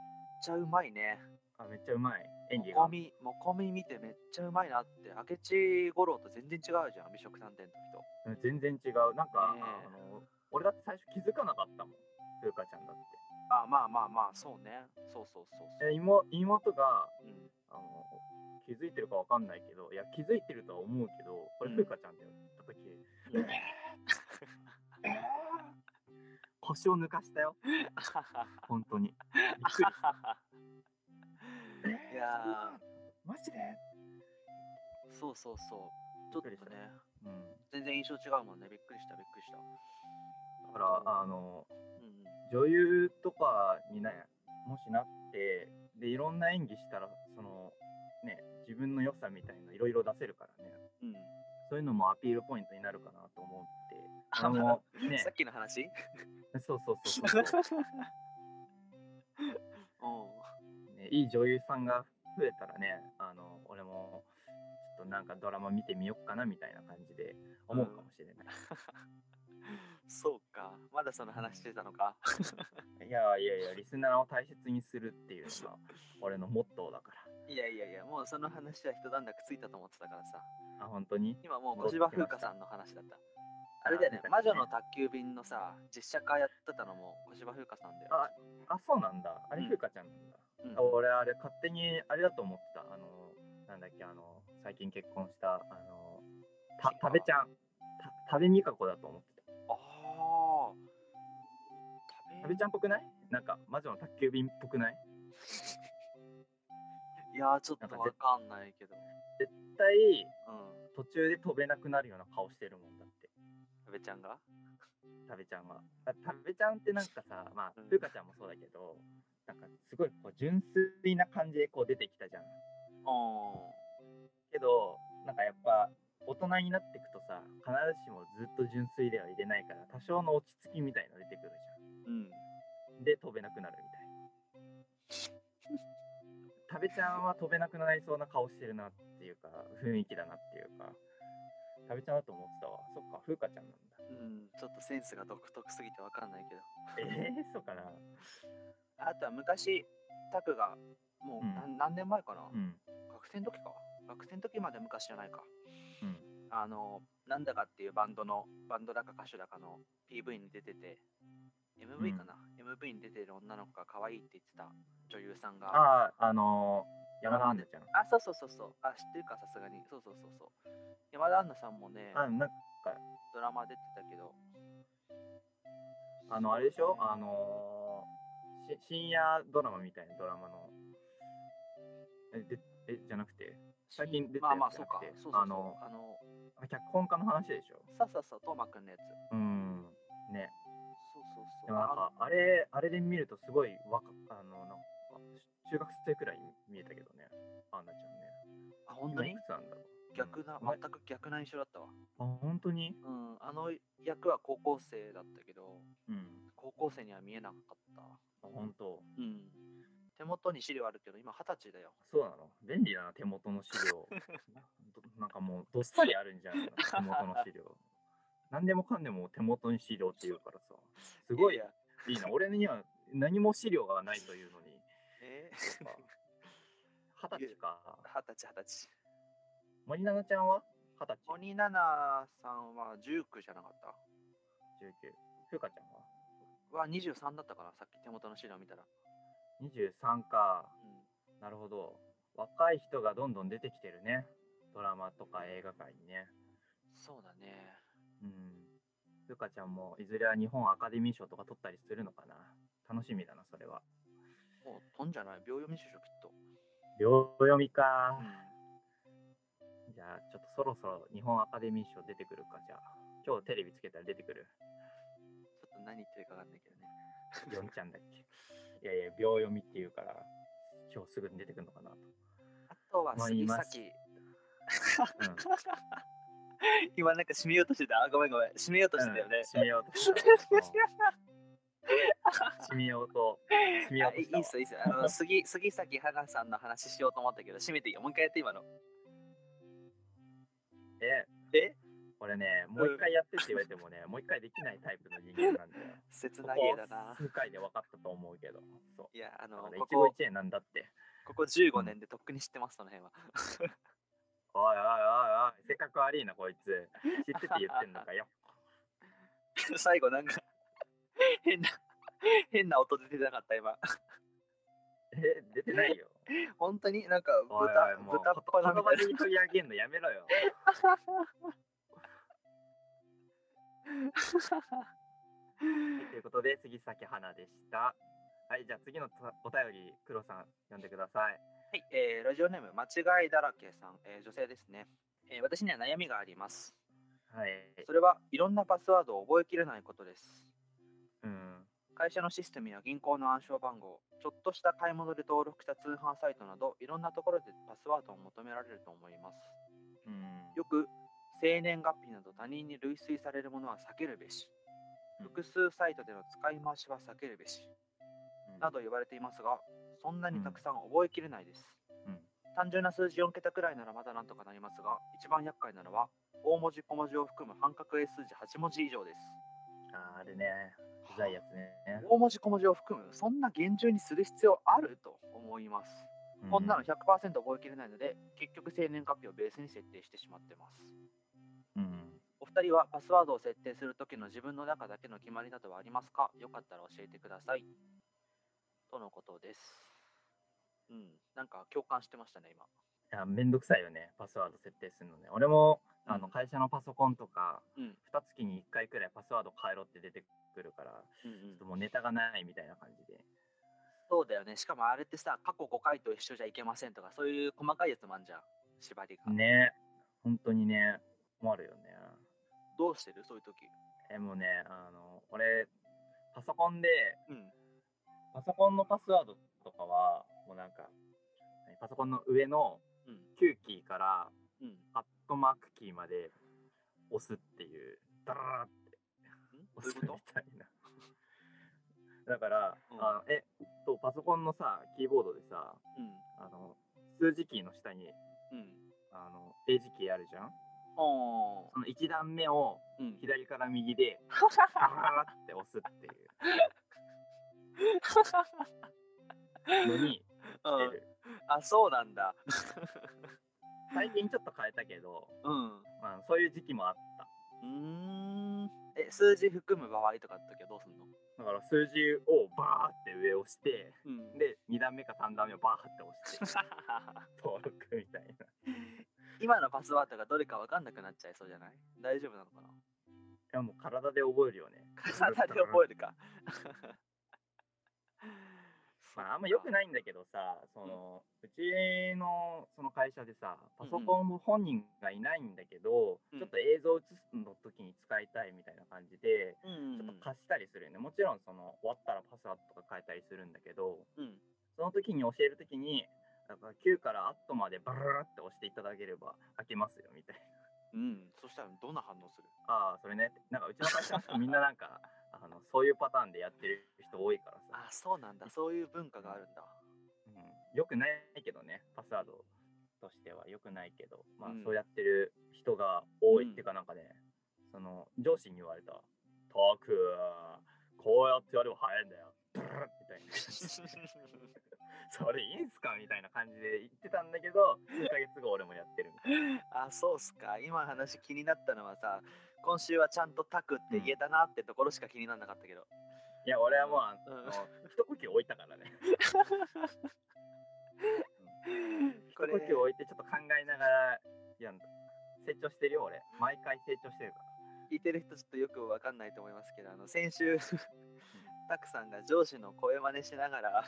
ちゃうまいね。あめっちゃうまい。演技が。もこみもこみ見てめっちゃうまいなって。明智五郎と全然違うじゃん美食探偵の時と。全然違う。なんか、ね、あの俺だって最初気づかなかったもん風花ちゃんだってあまあまあまあそうねそうそうそうそう妹妹が、うん、あの気づいてるかわかんないけど、いや、気づいてるとは思うけど、これ、ふうかちゃんだよ、った時、うん、腰を抜かしたよ。本当に。びっくりした。いやマジで？そうそうそう。ちょっとね、うん、全然印象違うもんね。びっくりした、びっくりした。からあの、女優とかにねもしなってでいろんな演技したらそのね自分の良さみたいないろいろ出せるからね、うん、そういうのもアピールポイントになるかなと思って。あの、ね、さっきの話？そうそうそうそうそう。ね、いい女優さんが増えたらねあの俺もちょっとなんかドラマ見てみようかなみたいな感じで思うかもしれない。そうか、まだその話してたのか。いやいやいや、リスナーを大切にするっていうのが 俺のモットーだから。いやいやいや、もうその話は一段落ついたと思ってたからさ。あ、本当に？今もう小芝風花さんの話だった。あれだよね、魔女の宅急便のさ、実写化やってたのも小芝風花さんだよ。あ、あそうなんだ。あれ風花ちゃんなんだ。うん、俺、あれ勝手にあれだと思ってた。あの、なんだっけ、あの、最近結婚した、あの、た食べちゃん。食べみかこだと思ってた。食べちゃんっぽくない？なんか、魔女の宅急便っぽくない？いやちょっとわかんないけど。絶対、うん、途中で飛べなくなるような顔してるもんだって。食べちゃんが？食べちゃんは。食べちゃんってなんかさ、まあ、ふうかちゃんもそうだけど、なんかすごいこう純粋な感じでこう出てきたじゃん。けど、なんかやっぱ大人になっていくとさ必ずしもずっと純粋ではいれないから多少の落ち着きみたいの出てくるじゃん、うん、で飛べなくなるみたい。食べちゃんは飛べなくなりそうな顔してるなっていうか雰囲気だなっていうか。食べちゃんだと思ってたわ。そっか風花ちゃんなんだ。うん。ちょっとセンスが独特すぎてわかんないけど。えー、そうかな。あとは昔タクがもう何うん、何年前かな、うん、学生の時か。学生の時まで昔じゃないか。あの、なんだかっていうバンドの、バンドだか歌手だかの PV に出てて、MV かな、うん、?MV に出てる女の子が可愛いって言ってた女優さんが。ああ、あのー、山田アンナちゃん。あ、そうそうそうそう。あ、知ってるか、さすがに。そうそうそうそう。山田アンナさんもね、あなんかドラマ出てたけど。あの、あれでしょ？あのー、深夜ドラマみたいなドラマの。え、でえじゃなくて？最近出てたやつじゃなくて、そうそうそうあの、あの脚本家の話でしょ？そうそうそう、トーマくんのやつ。うん。ね。でもなんか、あれ、あれで見るとすごい若、あの、なんか、中学生くらい見えたけどね、アンナちゃんね。あ、本当に？いくつなんだろう。逆な、全く逆な印象だったわ。あ、本当に？うん、あの役は高校生だったけど、うん、高校生には見えなかった。あ、本当うん。手元に資料あるけど、今二十歳だよ。そうなの？便利だな、手元の資料。なんかもうどっさりあるんじゃん、手元の資料。何でもかんでも手元に資料っていうからさ、すごいいいな。俺には何も資料がないというのに。え？ー、二十歳か。二十歳、二十歳。森七菜ちゃんは？二十歳。森七菜さんは19じゃなかった ?19。ふうかちゃんは？は23だったから、さっき手元の資料見たら。23か、うん、なるほど。若い人がどんどん出てきてるね。ドラマとか映画界にね。そうだね。うん。ふかちゃんもいずれは日本アカデミー賞とか取ったりするのかな？楽しみだな、それは。もう、とんじゃない？秒読み賞きっと。秒読みか、うん、じゃあ、ちょっとそろそろ日本アカデミー賞出てくるか、じゃあ。今日テレビつけたら出てくる？ちょっと何言ってるかわかんないけどね。読んちゃんだっけ？いやいや、秒読みっていうから、今日すぐに出てくるのかなと。あとは杉咲、今なんか締めようとしてた？ごめんごめん。締めようとしてたよね。締めようとしてた。締めようと。締めようといいっすいいっす。あの 杉杉咲花さんの話しようと思ったけど、締めていいよ。もう一回やって今の。え？え？これね、もう一回やってって言われてもね、もう一回できないタイプの人間なんで。切なげだな。数回で分かったと思うけど。そういや、あの、一期一会なんだって。ここ15年でとっくに知ってます、その辺は。おいおいおいおい、せっかく悪いな、こいつ。知ってて言ってんのかよ。最後なんか変な、変な音出てなかった、今。え、出てないよ。本当になんか豚、おいおい豚っ鼻みたいな。に取り上げんのやめろよ。ということで、杉咲花でした。はい、じゃあ次のお便り、黒さん、読んでください。はい、えー、ラジオネーム、間違いだらけさん、えー、女性ですね、えー。私には悩みがあります。はい。それはいろんなパスワードを覚えきれないことです。うん。会社のシステムや銀行の暗証番号、ちょっとした買い物で登録した通販サイトなど、いろんなところでパスワードを求められると思います。うん。よく、生年月日など他人に類推されるものは避けるべし、うん複数サイトでの使い回しは避けるべし、など言われていますが、そんなにたくさん覚えきれないです。うん単純な数字4桁くらいならまだなんとかなりますが、一番厄介なのは、大文字小文字を含む半角英数字8文字以上です。あーあれね、うざいやつね。大文字小文字を含む、そんな厳重にする必要あると思います。こんなの100%覚えきれないので、結局生年月日をベースに設定してしまってます。うん。お二人はパスワードを設定するときの自分の中だけの決まりなどはありますか？よかったら教えてください。とのことです。うん、なんか共感してましたね、今。いや、めんどくさいよね、パスワード設定するのね。俺も、あの、うん会社のパソコンとか、うん、2月に1回くらいパスワード変えろって出てくるから、うん、ちょっともうネタがないみたいな感じで。そうだよね。しかもあれってさ、過去5回と一緒じゃいけませんとか、そういう細かいやつもあんじゃん。縛りが。ね、本当にね、困るよね。どうしてる？そういう時。え、もうね、あの、俺、パソコンで、うん。パソコンのパスワードとかは、もうなんか、パソコンの上のうん。9キーからうん。んアットマークキーまで押すっていう、ダラーって押すみたいな。だから、うんあのえっと、パソコンのさ、キーボードでさ、とあの数字キーの下にうん。うん。あの英字キーあるじゃん？おその1段目を。左から右で、ダラーって押すっていう のに。あ、そうなんだ。最近ちょっと変えたけど、うん。まあ、そういう時期もあった。うーん。え、数字含む場合とかの時はどうすんの？だから数字をバーって上押して、うんで、2段目か3段目をバーって押して、登録みたいな。今のパスワードがどれか分かんなくなっちゃいそうじゃない？大丈夫なのかな？いやもう体で覚えるよね。体で覚えるか。まあ、あんま良くないんだけどさ、その、うちのその会社でさ、パソコンも本人がいないんだけど、うんちょっと映像映すの時に使いたいみたいな感じで、うんちょっと貸したりするよね。もちろんその終わったらパスワードとか変えたりするんだけど、うん。その時に教える時に、だから9からアットまでバララって押していただければ開けますよみたいな。うん。そしたらどんな反応する？ああ、それね。なんかうちの会社の人みんななんか、あのそういうパターンでやってる人多いからさ。あ、そうなんだ。そういう文化があるんだ。うん、よくないけどね、パスワードとしてはよくないけど、まあ、うんそうやってる人が多いうんっていうかなんかね、その上司に言われた、たく、こうやってやれば早いんだよ。みたいな それいいんすか？みたいな感じで言ってたんだけど、数ヶ月後俺もやってるみたいな。あ、そうっすか。今話気になったのはさ、今週はちゃんとタクって言えたなってところしか気にならなかったけど。いや、俺はもう、あの、うん一呼吸置いたからね。一呼吸置いてちょっと考えながらやんだ。成長してるよ、俺。毎回成長してるから。聞いてる人ちょっとよくわかんないと思いますけど、あの先週、タクさんが上司の声真似しながら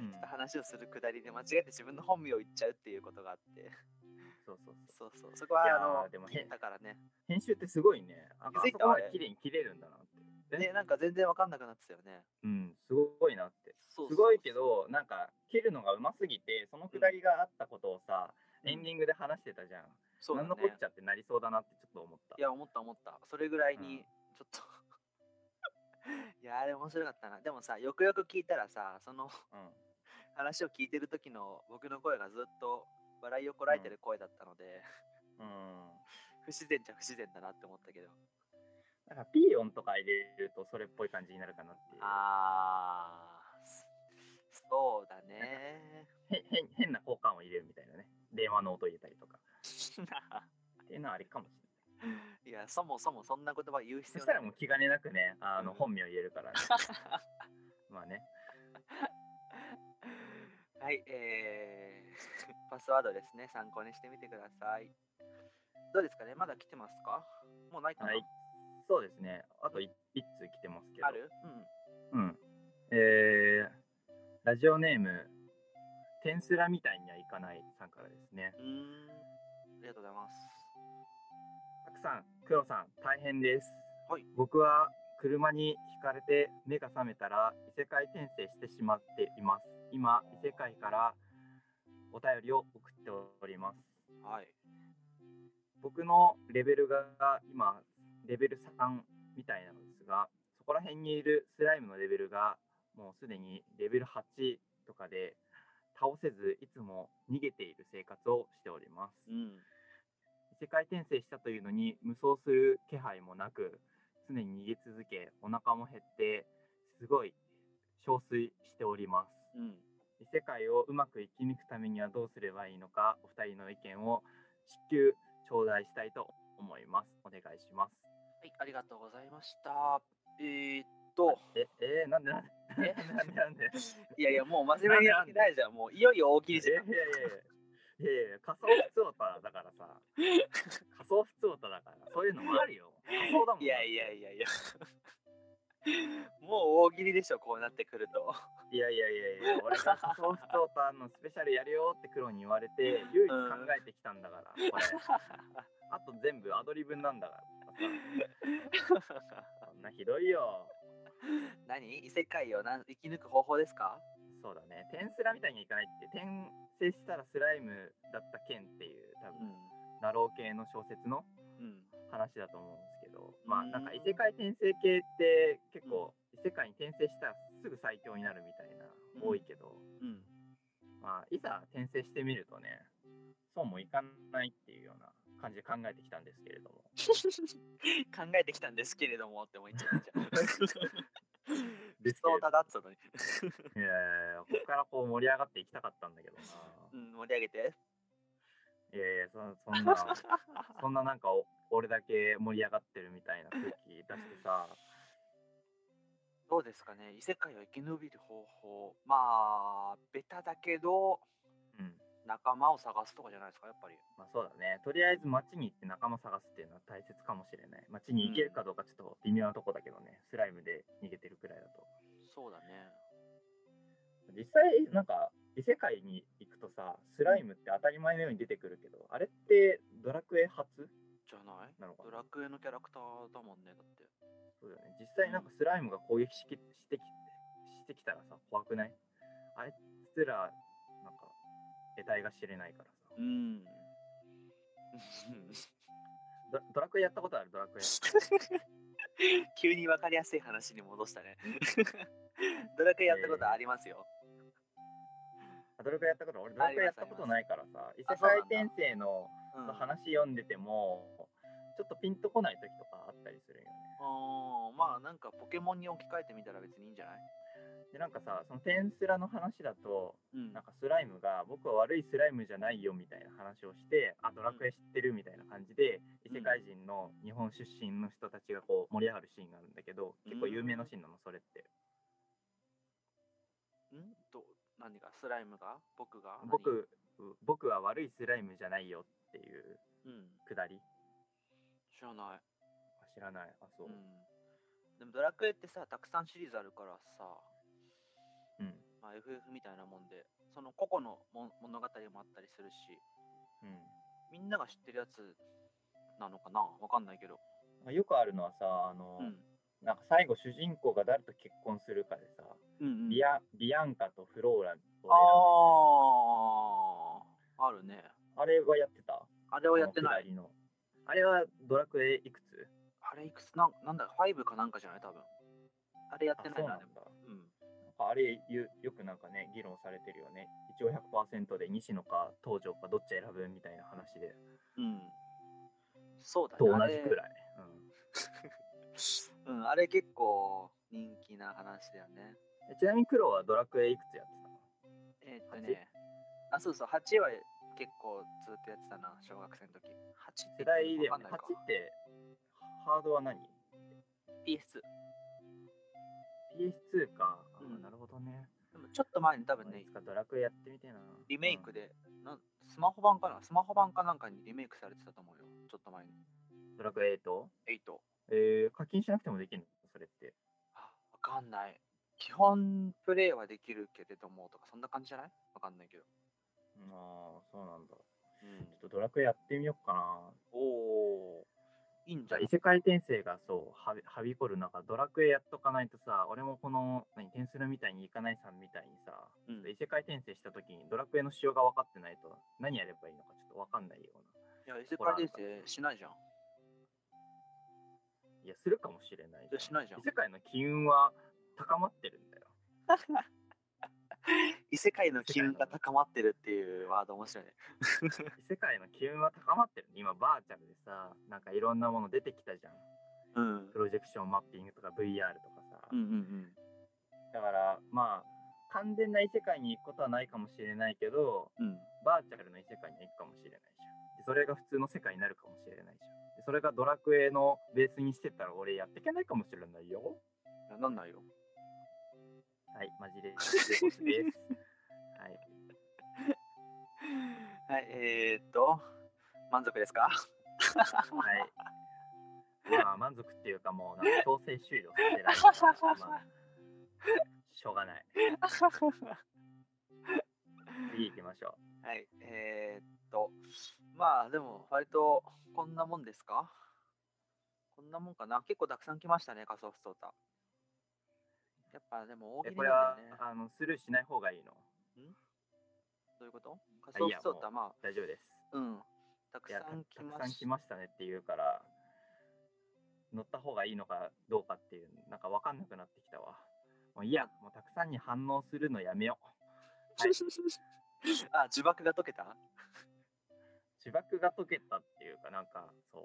うんちょっと話をするくだりで間違えて自分の本名を言っちゃうっていうことがあって、そうそうそう。そうそう、そこはあの、ーでも変だからね、編集ってすごいね。あ気づいたあれで綺麗に切れるんだなって。えね、なんか全然わかんなくなってたよね。うん、すごいなって。そうすごいけど、なんか切るのがうますぎて、そのくだりがあったことをさ、エンディングで話してたじゃん。そうだねなんのこっちゃってなりそうだなってちょっと思った。いや、思った思った。それぐらいにうん、ちょっと いや、あれ面白かったな。でもさ、よくよく聞いたらさ、そのうん。話を聞いてる時の僕の声がずっと笑いをこらえてる声だったので、うん。不自然じゃ不自然だなって思ったけど。なんかピー音とか入れるとそれっぽい感じになるかなっていう。あー、そそうだね。へ変変な交換を入れるみたいなね。電話の音入れたりとか。っていうのはありかもしれない。いや、そもそもそんな言葉言う必そ要ない。したらもう気兼ねなくね、あのうん本名言えるからね。まあね。はい、えー、パスワードですね。参考にしてみてください。どうですかね？まだ来てますか？もうないかな、はい。そうですね。あと1通来てますけど。ある？うん。うん。えー、ラジオネーム、テンスラみたいにはいかないさんからですね。うーん。ありがとうございます。たくさん、黒さん、大変です。はい僕は車にひかれて目が覚めたら異世界転生してしまっています。今、異世界からお便りを送っております。はい。僕のレベルが今、レベル3みたいなのですが、そこら辺にいるスライムのレベルがもうすでにレベル8とかで、倒せずいつも逃げている生活をしております。うん。異世界転生したというのに無双する気配もなく常に逃げ続けお腹も減ってすごい憔悴しておりますうん。異世界をうまく生き抜くためにはどうすればいいのかお二人の意見を至急頂戴したいと思いますお願いしますはい、ありがとうございました。えー、っと、ええー、なんでなんでえ？なんでなんでいやいや、もう真面目にやってないじゃん。もういよいよ大喜利じゃん。いやいやいやいやいや仮想普通オタだからさ仮想普通オタだからそういうのもあるよ仮想だもんいやいやいやいや。もう大喜利でしょ、こうなってくると。いやいやいやいや、俺が仮想ストーターのスペシャルやるよって黒に言われて、唯一考えてきたんだから、これ。あと全部アドリブなんだからさ。そんなひどいよ。何？異世界を生き抜く方法ですか？そうだね。テンスラみたいにいかないって、転生したらスライムだった件っていう、多分、ナロー系の小説の。話だと思うんですけど、まあなんか異世界転生系って結構異世界に転生したらすぐ最強になるみたいな多いけど、うん。まあ、いざ転生してみるとね、そうもいかないっていうような感じで考えてきたんですけれども。考えてきたんですけれどもっても言っちゃうじゃん。ですけれどそうだだっつうのに。いやいやいやここからこう盛り上がっていきたかったんだけどな。うん、盛り上げて。いやいやそ、そんな、そんななんかお俺だけ盛り上がってるみたいな空気出してさ、どうですかね異世界を生き延びる方法。まあ、ベタだけど、うん。仲間を探すとかじゃないですか、やっぱり。まあそうだね。とりあえず街に行って仲間探すっていうのは大切かもしれない。街に行けるかどうかちょっと微妙なとこだけどね。スライムで逃げてるくらいだと。そうだね。実際なんか異世界に行くとさスライムって当たり前のように出てくるけどあれってドラクエ初？じゃない？なのかな？ドラクエのキャラクターだもんね、だって。そうだよね実際なんかスライムが攻撃してきしてきたらさ怖くない？あいつら得体が知れないからさ。うん。ドドラクエやったことある？ドラクエ。急に分かりやすい話に戻したね。ドラクエやったことありますよ。あドラクエやったこと俺ドラクエやったことないからさ。異世界転生のうん、話読んでてもちょっとピンとこない時とかあったりするよね。あーまあなんかポケモンに置き換えてみたら別にいいんじゃない？でなんかさそのテンスラの話だとうんなんかスライムが僕は悪いスライムじゃないよみたいな話をして、あ、ドラクエ知ってるみたいな感じで、異世界人の日本出身の人たちがこう盛り上がるシーンがあるんだけど、結構有名なシーンなの、それって。ん？ど何が？スライムが？僕が？何？僕、僕は悪いスライムじゃないよっていううん。くだり知らない。あ知らない。あ、そうう。ん。でもドラクエってさ、たくさんシリーズあるからさ、うん。まあ、FF みたいなもんで、その個々のも物語もあったりするし、うん。みんなが知ってるやつなのかな？わかんないけど。まあ、よくあるのはさ、あの、うん。なんか最後主人公が誰と結婚するかでさ、うんうん、ビアビアンカとフローラを選ああ、あるね。あれはやってた？あれはやってない。あれはドラクエいくつ？あれいくつ？なんなんだ、5かなんかじゃない？多分。あれやってないな、でも。うん。あれよよくなんかね議論されてるよね一応100%で西野か東條かどっち選ぶみたいな話でうん。そうだね。と同じくらい、うん、あれ結構人気な話だよね。うん、ちなみに黒はドラクエいくつやってたの？えーっとね、あ、そうそう、8は結構ずっとやってたな、小学生の時。8って世代だよねわかんないか8ってハードは何？PS2。PS2 か、あうんなるほどねでもちょっと前に多分ねいつ、かドラクエやってみてえなリメイクで、なんスマホ版かな？スマホ版かなんかにリメイクされてたと思うよ。ちょっと前に。うんドラクエ 8? 8。えー、課金しなくてもできるの？それってあ、わかんない。基本プレイはできるけれどもとか、そんな感じじゃない？わかんないけど。ああそうなんだうんちょっとドラクエやってみようかなおお。いいんじゃ異世界転生がそうはびはびこる中ドラクエやっとかないとさ俺もこの何テンスルみたいにいかないさんみたいにさ、うん。異世界転生した時にドラクエの仕様が分かってないと何やればいいのかちょっと分かんないような。いや、異世界転生しないじゃん。いやするかもしれないいやしないじゃん。異世界の機運は高まってるんだよ 異世界の機運が高まってるっていうワード面白いね。異世界の機運は高まってる今バーチャルでさなんかいろんなもの出てきたじゃんうん。プロジェクションマッピングとか VR とかさ、うんうんうん。だからまあ完全な異世界に行くことはないかもしれないけどうん。バーチャルの異世界に行くかもしれないじゃんでそれが普通の世界になるかもしれないじゃんでそれがドラクエのベースにしてたら俺やっていけないかもしれないよなんないよ。はいマジでボスです。はい。はい、えー、っと、満足ですか？はい。まあ満足っていうかもうなんか強制終了させられたからまあしょうがない。次行きましょう。はい、えー、っと、まあでも、割とこんなもんですか？こんなもんかな？結構たくさん来ましたね、仮想不相談。やっぱでも大喜利えこれは。あのスルーしない方がいいの？どういうこと？仮想不相談、ま大丈夫です。あ、うん。たくさん来たくましさん来ましたねっていうから乗った方がいいのかどうかっていうなんか分かんなくなってきたわ。もういいやもうたくさんに反応するのやめよう。はい。あ、呪縛が解けた？呪縛が解けたっていうかなんかそう。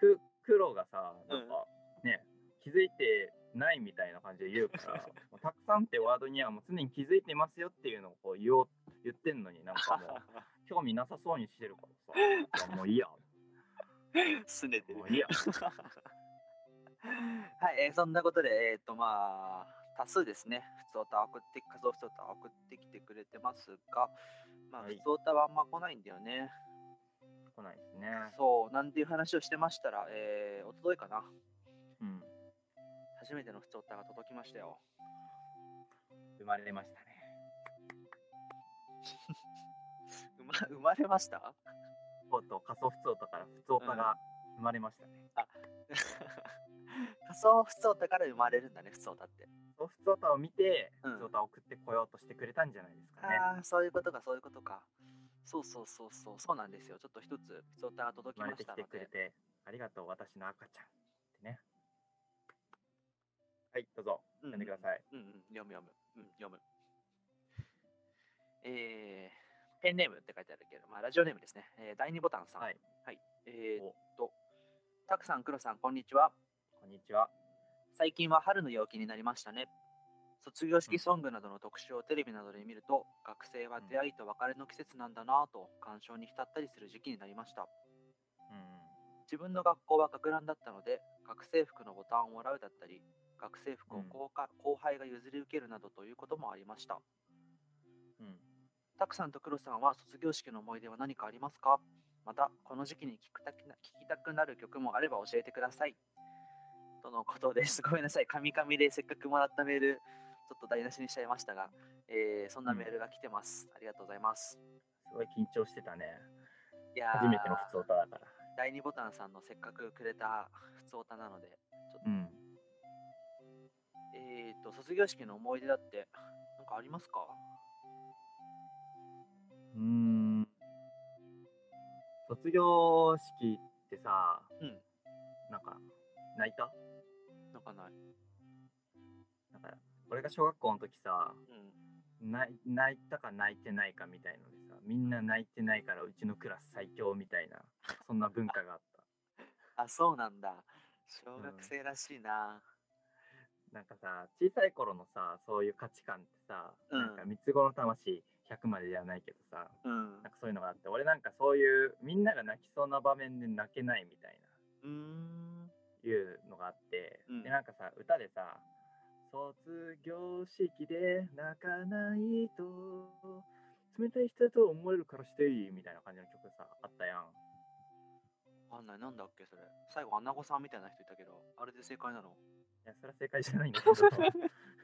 く黒がさなんかね、気づいてないみたいな感じで言うから もうたくさんってワードにはもう常に気づいてますよっていうのをこう言おう言ってんのになんかもう 興味なさそうにしてるからさ。もういいや。すねてる。もういいや。はい、えーそんなことで、えっ、と、まあ、多数ですね、普通歌送って、仮想普通歌送ってきてくれてますが、まあ、はい。普通歌はあんま来ないんだよね。来ないですね。そう、なんていう話をしてましたら、えー、お届いかな。うん初めての普通歌が届きましたよ。生まれましたね 生ま生まれました？とうとう仮想普通歌から普通歌が生まれましたね。仮想普通歌から生まれるんだね、普通歌って。そう普通歌を見て、うん普通歌を送ってこようとしてくれたんじゃないですかね。ああ、そういうことか、そういうことか。そうそうそうそう、そうなんですよ。ちょっと一つ普通歌が届き生まれてきましたので。てくれて、ありがとう、私の赤ちゃん。ってね。はい、どうぞ、うん読んでください。うんうん、読む読む。うん、読む。えー、ペンネームって書いてあるけど、まあ、ラジオネームですね。えー、第2ボタンさん。はい。はい。えー、おっと、たくさん、黒さん、こんにちは。こんにちは。最近は春の陽気になりましたね。卒業式ソングなどの特集をテレビなどで見ると、学生は出会いと別れの季節なんだなぁと感傷に浸ったりする時期になりました。うんうん。自分の学校は学ランだったので、学生服のボタンをもらうだったり、学生服をうん後か後輩が譲り受けるなどということもありました。うん。たくさんと黒さんは卒業式の思い出は何かありますか？また、この時期に聴くたきな聴きたくなる曲もあれば教えてください。とのことです。ごめんなさい。カミカミでせっかくもらったメール、ちょっと台無しにしちゃいましたが、えーそんなメールが来てます。ありがとうございます。すごい緊張してたね。いやー初めての普通歌だから。第2ボタンさんのせっかくくれた普通歌なので、ちょっと、うん。えっ、と、卒業式の思い出だって、なんかありますか？うーん。卒業式ってさ、うん。なんか、泣いた？なんかない。なんか、俺が小学校の時さ、うん。泣い泣いたか泣いてないかみたいのでさみんな泣いてないからうちのクラス最強みたいなそんな文化があった あ、そうなんだ。小学生らしいな。なんかさ小さい頃のさそういう価値観ってさ、うんなんか三つ子の魂100までではないけどさうん。なんかそういうのがあって俺なんかそういうみんなが泣きそうな場面で泣けないみたい。ないうのがあって、うんでなんかさ歌でさ卒業式で泣かないと冷たい人だと思えるからしていいみたいな感じの曲さあったやんわかんない。なんだっけ、それ。最後、アナゴさんみたいな人いたけど、あれで正解なの？いや、それは正解じゃないんだけど。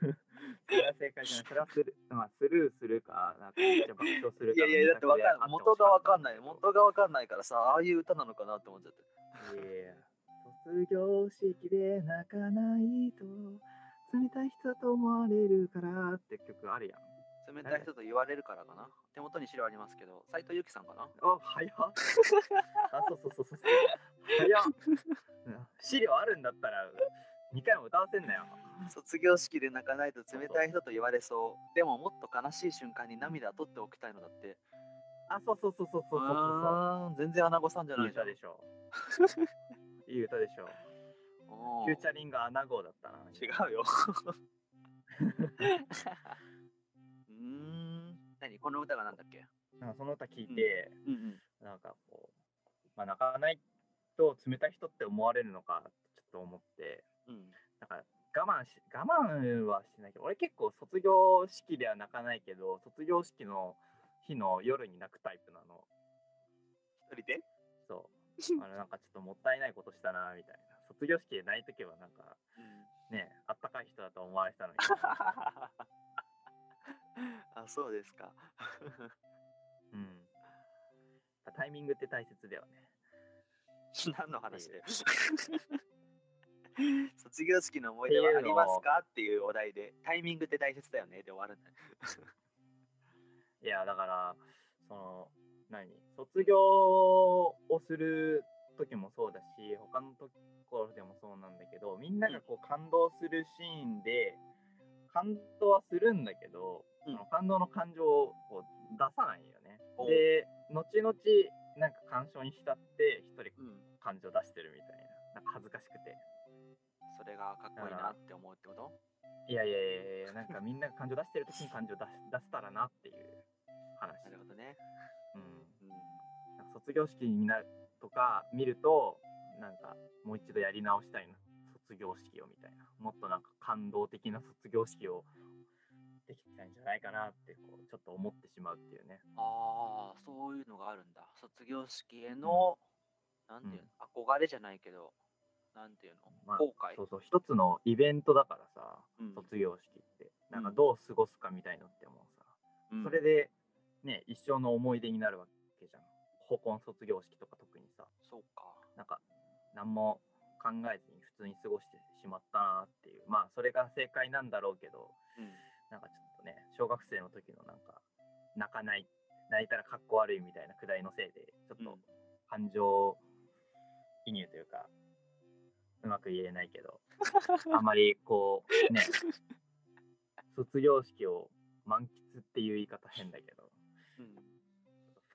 それは正解じゃない。それはスル,、まあ、スルーするか、なんかめっちゃ爆笑するか。いやいや、だってわかんない。元がわかんない。元が。がわかんないからさ、ああいう歌なのかなって思っちゃって。いやいや卒業式で泣かないと冷たい人と思われるからって曲あるやん。冷たい人と言われるからかな。手元に資料ありますけど、斉藤由貴さんかな。あ、早っ。あ、そうそうそうそう。早っ。資料あるんだったら2回も歌わせんなよ。卒業式で泣かないと冷たい人と言われそう。でももっと悲しい瞬間に涙取っておきたいのだって。あ、そうそうそうそうそうそうそう。全然アナゴさんじゃない い歌でしょ。いい歌でしょ。フューチャリングアナゴだったな。違うよ。うん。何？この歌がなんだっけ？なんかその歌聞いて、うんうん、なんかこう、まあ、泣かないと冷たい人って思われるのかちょっと思って、うん、なんか我慢し我慢はしないけど俺結構卒業式では泣かないけど卒業式の日の夜に泣くタイプなの。一人で？そう。あのなんかちょっともったいないことしたなみたいな。卒業式で泣いとけばなんか、うん、ねあったかい人だと思われたのにあそうですか。うん。タイミングって大切だよね。何の話で卒業式の思い出はありますか？っていうお題で。タイミングって大切だよね。で終わるんだ いやだからその何？卒業をする時もそうだし他のところでもそうなんだけどみんながこう感動するシーンで感動はするんだけど、うん、その感動の感情をこう出さないよね。で後々なんか感傷に浸って一人感情出してるみたいな,、なんか恥ずかしくてそれがかっこいいなって思うってこと？いやいやいやいやなんかみんなが感情出してる時に感情出出せたらなっていう話。なるほどね。うん、うん、なんか卒業式になるとか見るとなんかもう一度やり直したいな。卒業式をみたいな。もっとなんか感動的な卒業式をできたんじゃないかなってこうちょっと思ってしまうっていうね。ああそういうのがあるんだ。卒業式への、うん、なんていうの、うん、憧れじゃないけどなんていうの、まあ、後悔？そうそう一つのイベントだからさ、うん、卒業式って。なんかどう過ごすかみたいのってもうさ、それでね一生の思い出になるわけじゃん。高校卒業式とか特にさ。そうか。なんか何も考えずに普通に過ごしてしまったなっていう。まあそれが正解なんだろうけど、うん、なんかちょっとね小学生の時のなんか泣かない泣いたらかっこ悪いみたいなくだりのせいでちょっと感情移入というか、うまく言えないけどあまりこうね卒業式を満喫っていう言い方変だけど、うん、俯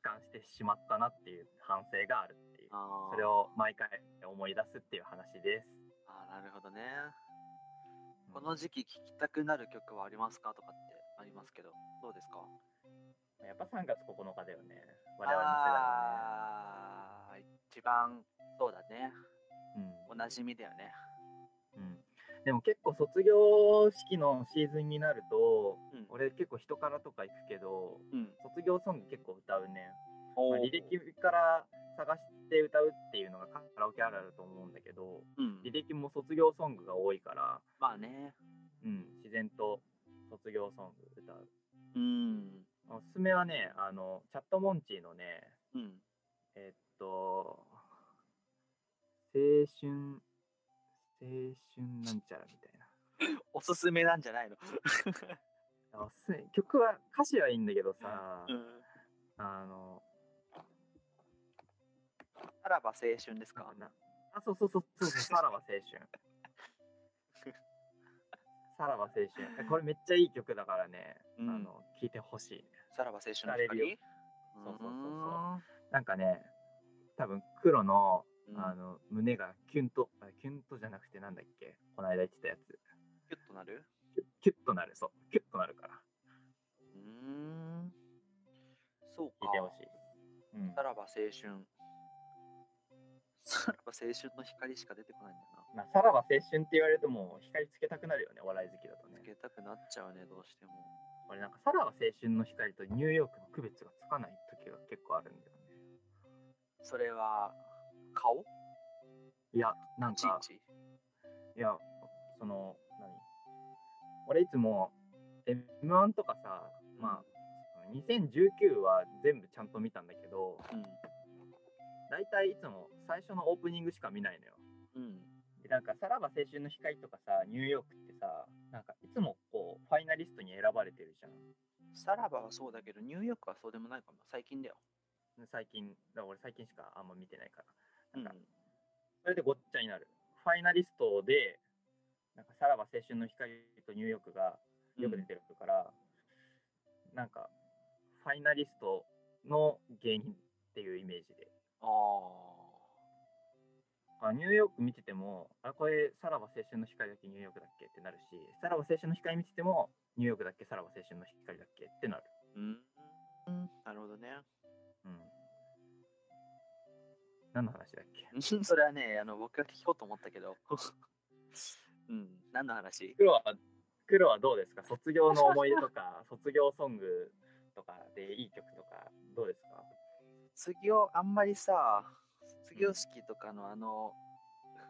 瞰してしまったなっていう反省があるっていうそれを毎回思い出すっていう話です。あなるほどね、うん、この時期聴きたくなる曲はありますかとかってありますけどどうですか？やっぱ3月9日だよね。我々の世代はね。一番そうだね、うん、おなじみだよね。うん。でも結構卒業式のシーズンになると、うん、俺結構人からとか行くけど、うん、卒業ソング結構歌うね、まあ、履歴から探して歌うっていうのがカラオケあるあると思うんだけど、うん、履歴も卒業ソングが多いからまあね、うん、自然と卒業ソング歌う、うん、おすすめはねあのチャットモンチーのね、うん、えっと青春青春なんちゃらみたいな。おすすめなんじゃないの？曲は歌詞はいいんだけどさ、うん、あの、さらば青春ですか？あ、そうそうそうそう さらば青春。さらば青春。これめっちゃいい曲だからね、うん、あの聞いてほしい、ね。さらば青春の光？そうそうそうそう。なんかね、多分黒のあの胸がキュンと、キュンとじゃなくてなんだっけ？この間言ってたやつ。キュッとなる？キュッとなる、そう。キュッとなるから。うん。そうか。聞いてほしい。うん、さらば青春。さらば青春の光しか出てこないんだよな。まあ、さらば青春って言われるともう光つけたくなるよね、お笑い好きだとね。つけたくなっちゃうね、どうしても。俺なんかさらば青春の光とニューヨークの区別がつかない時が結構あるんだよね。それは顔？いや、なんか、いや、その、何？俺いつも M1 とかさ、うん、まあ、2019は全部ちゃんと見たんだけど、うん、大体いつも最初のオープニングしか見ないのよ。うん。でなんかさらば青春の光とかさニューヨークってさなんかいつもこうファイナリストに選ばれてるじゃんさらばはそうだけど、ニューヨークはそうでもないかも。最近だよ。最近だ俺最近しかあんま見てないからうんなんかそれでごっちゃになる。ファイナリストでなんかさらば青春の光とニューヨークがよく出てるから、なんかファイナリストの芸人っていうイメージで。ああニューヨーク見ててもあこれさらば青春の光だっけニューヨークだっけってなるしさらば青春の光見ててもニューヨークだっけさらば青春の光だっけってなる。うん。なるほどね。うん何の話だっけ？う んそれはね、あの僕が聞こうと思ったけど。うん。何の話？黒は黒はどうですか？卒業の思い出とか 卒業ソングとかでいい曲とかどうですか？卒業、あんまりさ、卒業式とかのあの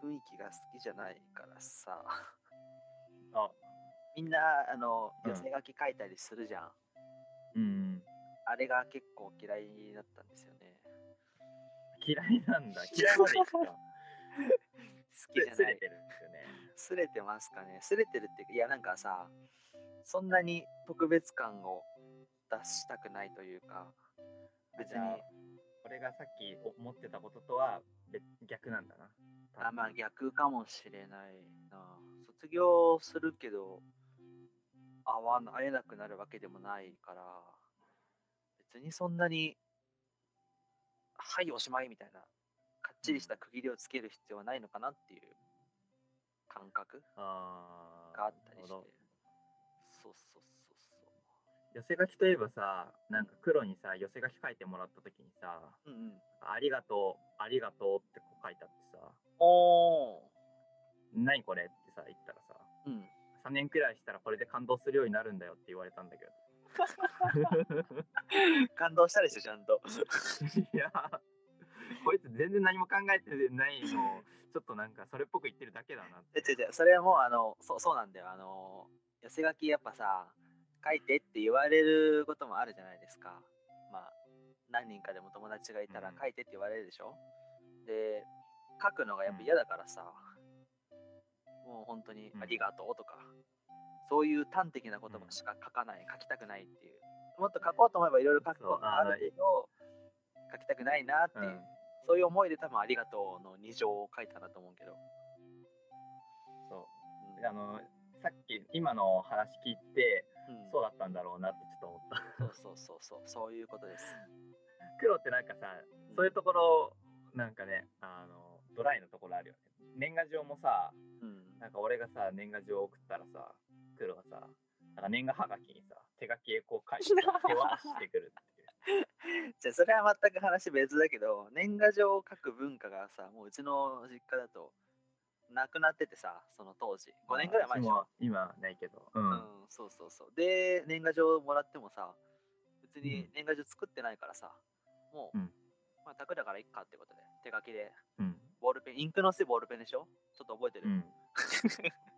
雰囲気が好きじゃないからさ。あみんな、あの、うん寄せ書き書いたりするじゃん。うんあれが結構嫌いだったんですよね。嫌いなんだ。嫌いまでいくか。好きじゃない。すれて。るんですよねすれてますかね。すれてるっていうかいやなんかさそんなに特別感を出したくないというか別に。俺がさっき思ってたこととは別逆なんだな。あまあ逆かもしれないな。卒業するけど会わな会えなくなるわけでもないから別にそんなにはいおしまいみたいなかっちりした区切りをつける必要はないのかなっていう感覚があったりして。そうそうそうそう。寄せ書きといえばさなんか黒にさ寄せ書き書いてもらった時にさうんうん「ありがとうありがとう」ってこう書いてあってさおー「何これ?」ってさ言ったらさうん。3年くらいしたらこれで感動するようになるんだよって言われたんだけど 感動したでしょちゃんと。いやこいつ全然何も考えてないのをちょっとなんかそれっぽく言ってるだけだなって。え違う違うそれはもうあのそうそうなんだよ。あの寄せ書きやっぱさ書いてって言われることもあるじゃないですか。まあ何人かでも友達がいたらうん。書いてって言われるでしょ、で書くのがやっぱ嫌だからさ、もう本当にうん。ありがとうとか、そういう端的な言葉しか書かない、書きたくないっていう。もっと書こうと思えばいろいろ書くことがあるけど書きたくないなっていう、うん。そういう思いで多分ありがとうの2乗を書いたなと思うけど、そう。うんあのさっき今の話聞いてうん。そうだったんだろうなってちょっと思った。そうそうそうそう。そういうことです。黒ってなんかさそういうところなんかねあのドライのところあるよね。年賀状もさうん、なんか俺がさ年賀状送ったらさ黒がさなんか年賀はがきにさ手書きでこう書いてさ 手渡ししてくるっていう。じゃあそれは全く話別だけど年賀状を書く文化がさもううちの実家だとなくなっててさその当時。5年ぐらい前でしょ？今ないけど。ううんん、そうそうそう。で年賀状もらってもさ別に年賀状作ってないからさもう、うん。まあ宅だからいっかってことで手書きで。うん。ボールペンインクのせボールペンでしょ？ちょっと覚えてる、うん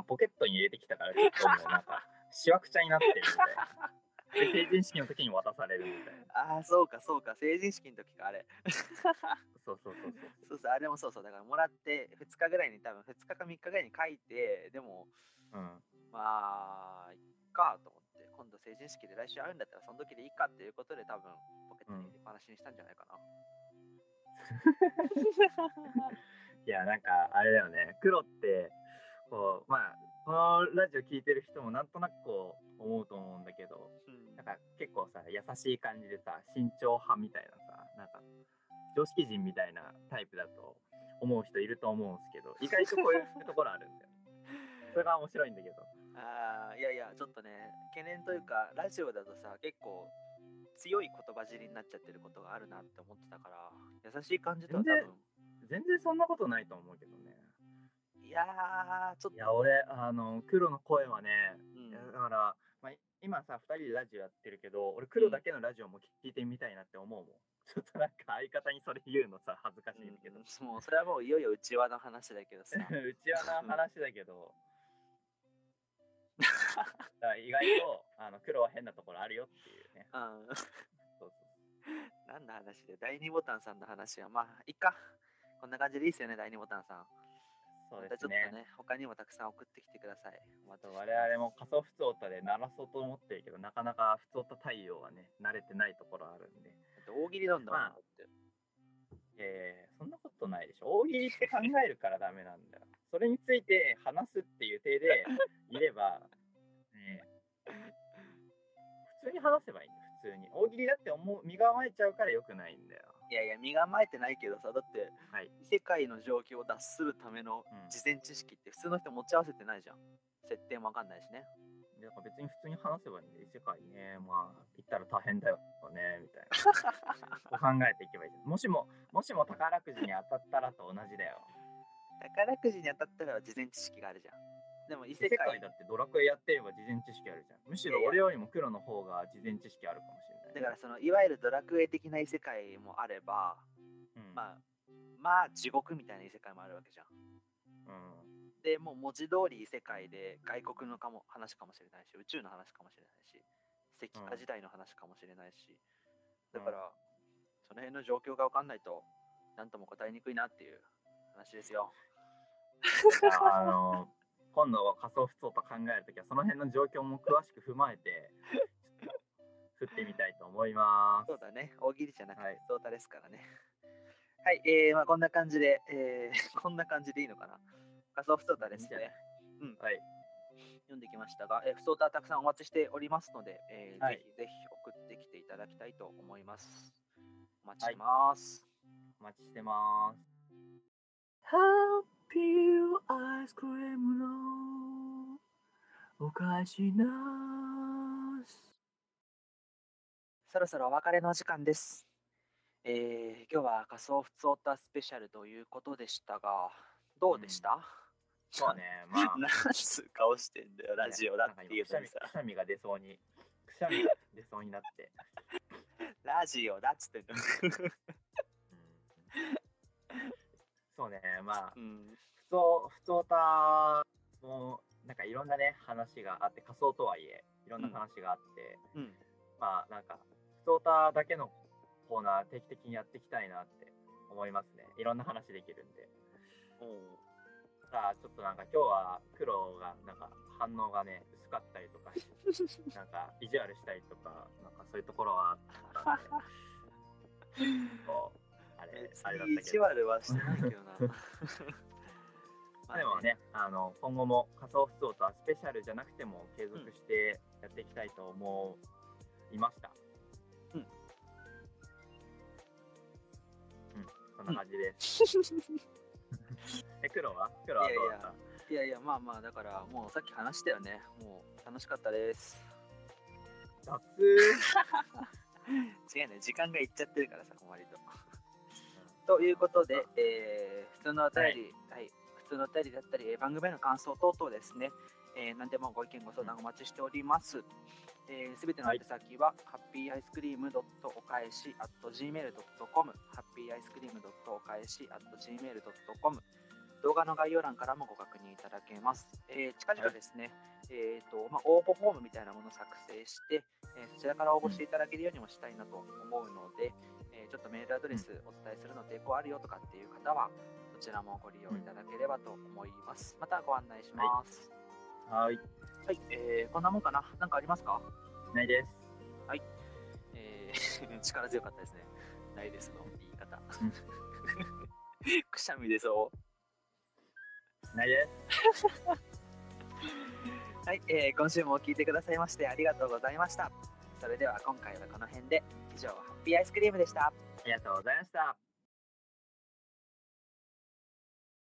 ポケットに入れてきたから結構もうなんか しわくちゃになってるみたいな。で 成人式の時に渡されるみたいな。ああそうかそうか。成人式の時かあれ。そうそうそうそう。そうそうあれもそうそう。だからもらって2日ぐらいに多分2日か3日ぐらいに書いてでもうん。まあいっかと思って今度成人式で来週会うんだったらその時でいいかっていうことで多分ポケットに入れっぱなしにしたんじゃないかな、いやなんかあれだよね。黒ってこうまあこのラジオ聞いてる人もなんとなくこう思うと思うんだけどうん。なんか結構さ優しい感じでさ慎重派みたいなさなんか常識人みたいなタイプだと思う人いると思うんですけど意外とこういうところあるんだよ。それが面白いんだけど。ああいやいやちょっとね懸念というかラジオだとさ結構強い言葉尻になっちゃってることがあるなって思ってたから優しい感じとは多分。全然そんなことないと思うけどねいやーちょっといや俺あの黒の声はねうん。だから、まあ、今さ2人でラジオやってるけど俺黒だけのラジオも聞いてみたいなって思うもん、ちょっとなんか相方にそれ言うのさ恥ずかしいんだけど、うんもうそれはもういよいよ内輪の話だけどさ。うちわの話だけど。だから意外とあの黒は変なところあるよっていうね。うん。そうそう何の話で第2ボタンさんの話は。まあいいか。こんな感じでいいですよね、第2ボタンさん。そうですまたちょっとね。ね、他にもたくさん送ってきてください。また我々も仮想普通歌で鳴らそうと思ってるけど、なかなか普通歌対応はね、慣れてないところあるんで。大喜利なんだもんまあ。えー、そんなことないでしょ。大喜利って考えるからダメなんだよ。それについて話すっていう体でいれば、ね、普通に話せばいいんだよ、普通に。大喜利だって思う身構えちゃうからよくないんだよ。いやいや、身構えてないけどさ、だって、はい。異世界の状況を脱するためのうん事前知識って普通の人持ち合わせてないじゃん。設定もわかんないしね。だから別に普通に話せばいいんで、異世界ね、まあ、行ったら大変だよね、みたいな。考えていけばいいじゃん。もしも、もしも宝くじに当たったらと同じだよ。宝くじに当たったら事前知識があるじゃん。でも異異世界世界だってドラクエやってれば事前知識あるじゃん。むしろ俺よりも黒の方が事前知識あるかもしれない。だからそのいわゆるドラクエ的な異世界もあれば、うん、まあ、まあ地獄みたいな異世界もあるわけじゃん。うん。でもう文字通り異世界で外国のかも話かもしれないし宇宙の話かもしれないし石化時代の話かもしれないし、だから、その辺の状況が分かんないと何とも答えにくいなっていう話ですよ。あの、今度仮想普通と考えるときは、その辺の状況も詳しく踏まえて、振ってみたいと思います。そうだね大喜利じゃなくはいてソータですからね。はい、えーまあ、こんな感じで、えー こんな感じでいいのかな仮想不相談ですね。うんはい。読んできましたが、えー、不相談たくさんお待ちしておりますので、えーはいぜひぜひ送ってきていただきたいと思います。お待ちしてます。お待ちしてます。ハッピーアイスクリームのお返しなす。そろそろお別れの時間です。えー今日は仮想普通オタスペシャルということでしたが、どうでした、そうね、まあ。なんつう顔してんだよ、ラジオだっていうのにさく。しゃみが出そうに、くしゃみが出そうになって。ラジオだっつってんの。うんそうね、まあう、ん。普通、普通たも、なんかいろんなね、話があって、仮想とはいえ、いろんな話があって、うん。まあ、なんか、普通ただけのコーナー定期的にやっていきたいなって思いますね。いろんな話できるんで。さあ、ちょっとなんか今日は黒が、なんか反応がね、薄かったりとか なんか意地悪したりとか、なんかそういうところはあったんで、あれ、あれだった意けど。地悪はしてないけどな。まあでもね、あの今後も仮想普通とはスペシャルじゃなくても継続してやっていきたいと思いました。そんな感じで。す。え、黒は？黒はどうだった？いやいや、まあまあ、だからもうさっき話したよね。もう楽しかったです。雑。違うね、時間がいっちゃってるからさ、割と。ということで、えー普通のお便り、はい、普通のお便りだったり、えー番組への感想等々ですね、えー何でもご意見、ご相談お待ちしております。す、えー、べ、ての宛先は、ハッピーアイスクリームお返し at gmail.com、ハッピーアイスクリームお返し at gmail.com、動画の概要欄からもご確認いただけます。えー近々ですね、えーとまあ、応募フォームみたいなものを作成して、えーそちらから応募していただけるようにもしたいなと思うので、えーちょっとメールアドレスお伝えするの抵抗あるよとかっていう方は、そちらもご利用いただければと思います。またご案内します。はい、はい、えーこんなもんかな？なんかありますか？ないです。えー 力強かったですね。ないですの言い方うん。くしゃみ出そう。ないです。はい、えー今週も聞いてくださいましてありがとうございました。それでは今回はこの辺で以上ハッピーアイスクリームでした。ありがとうございました。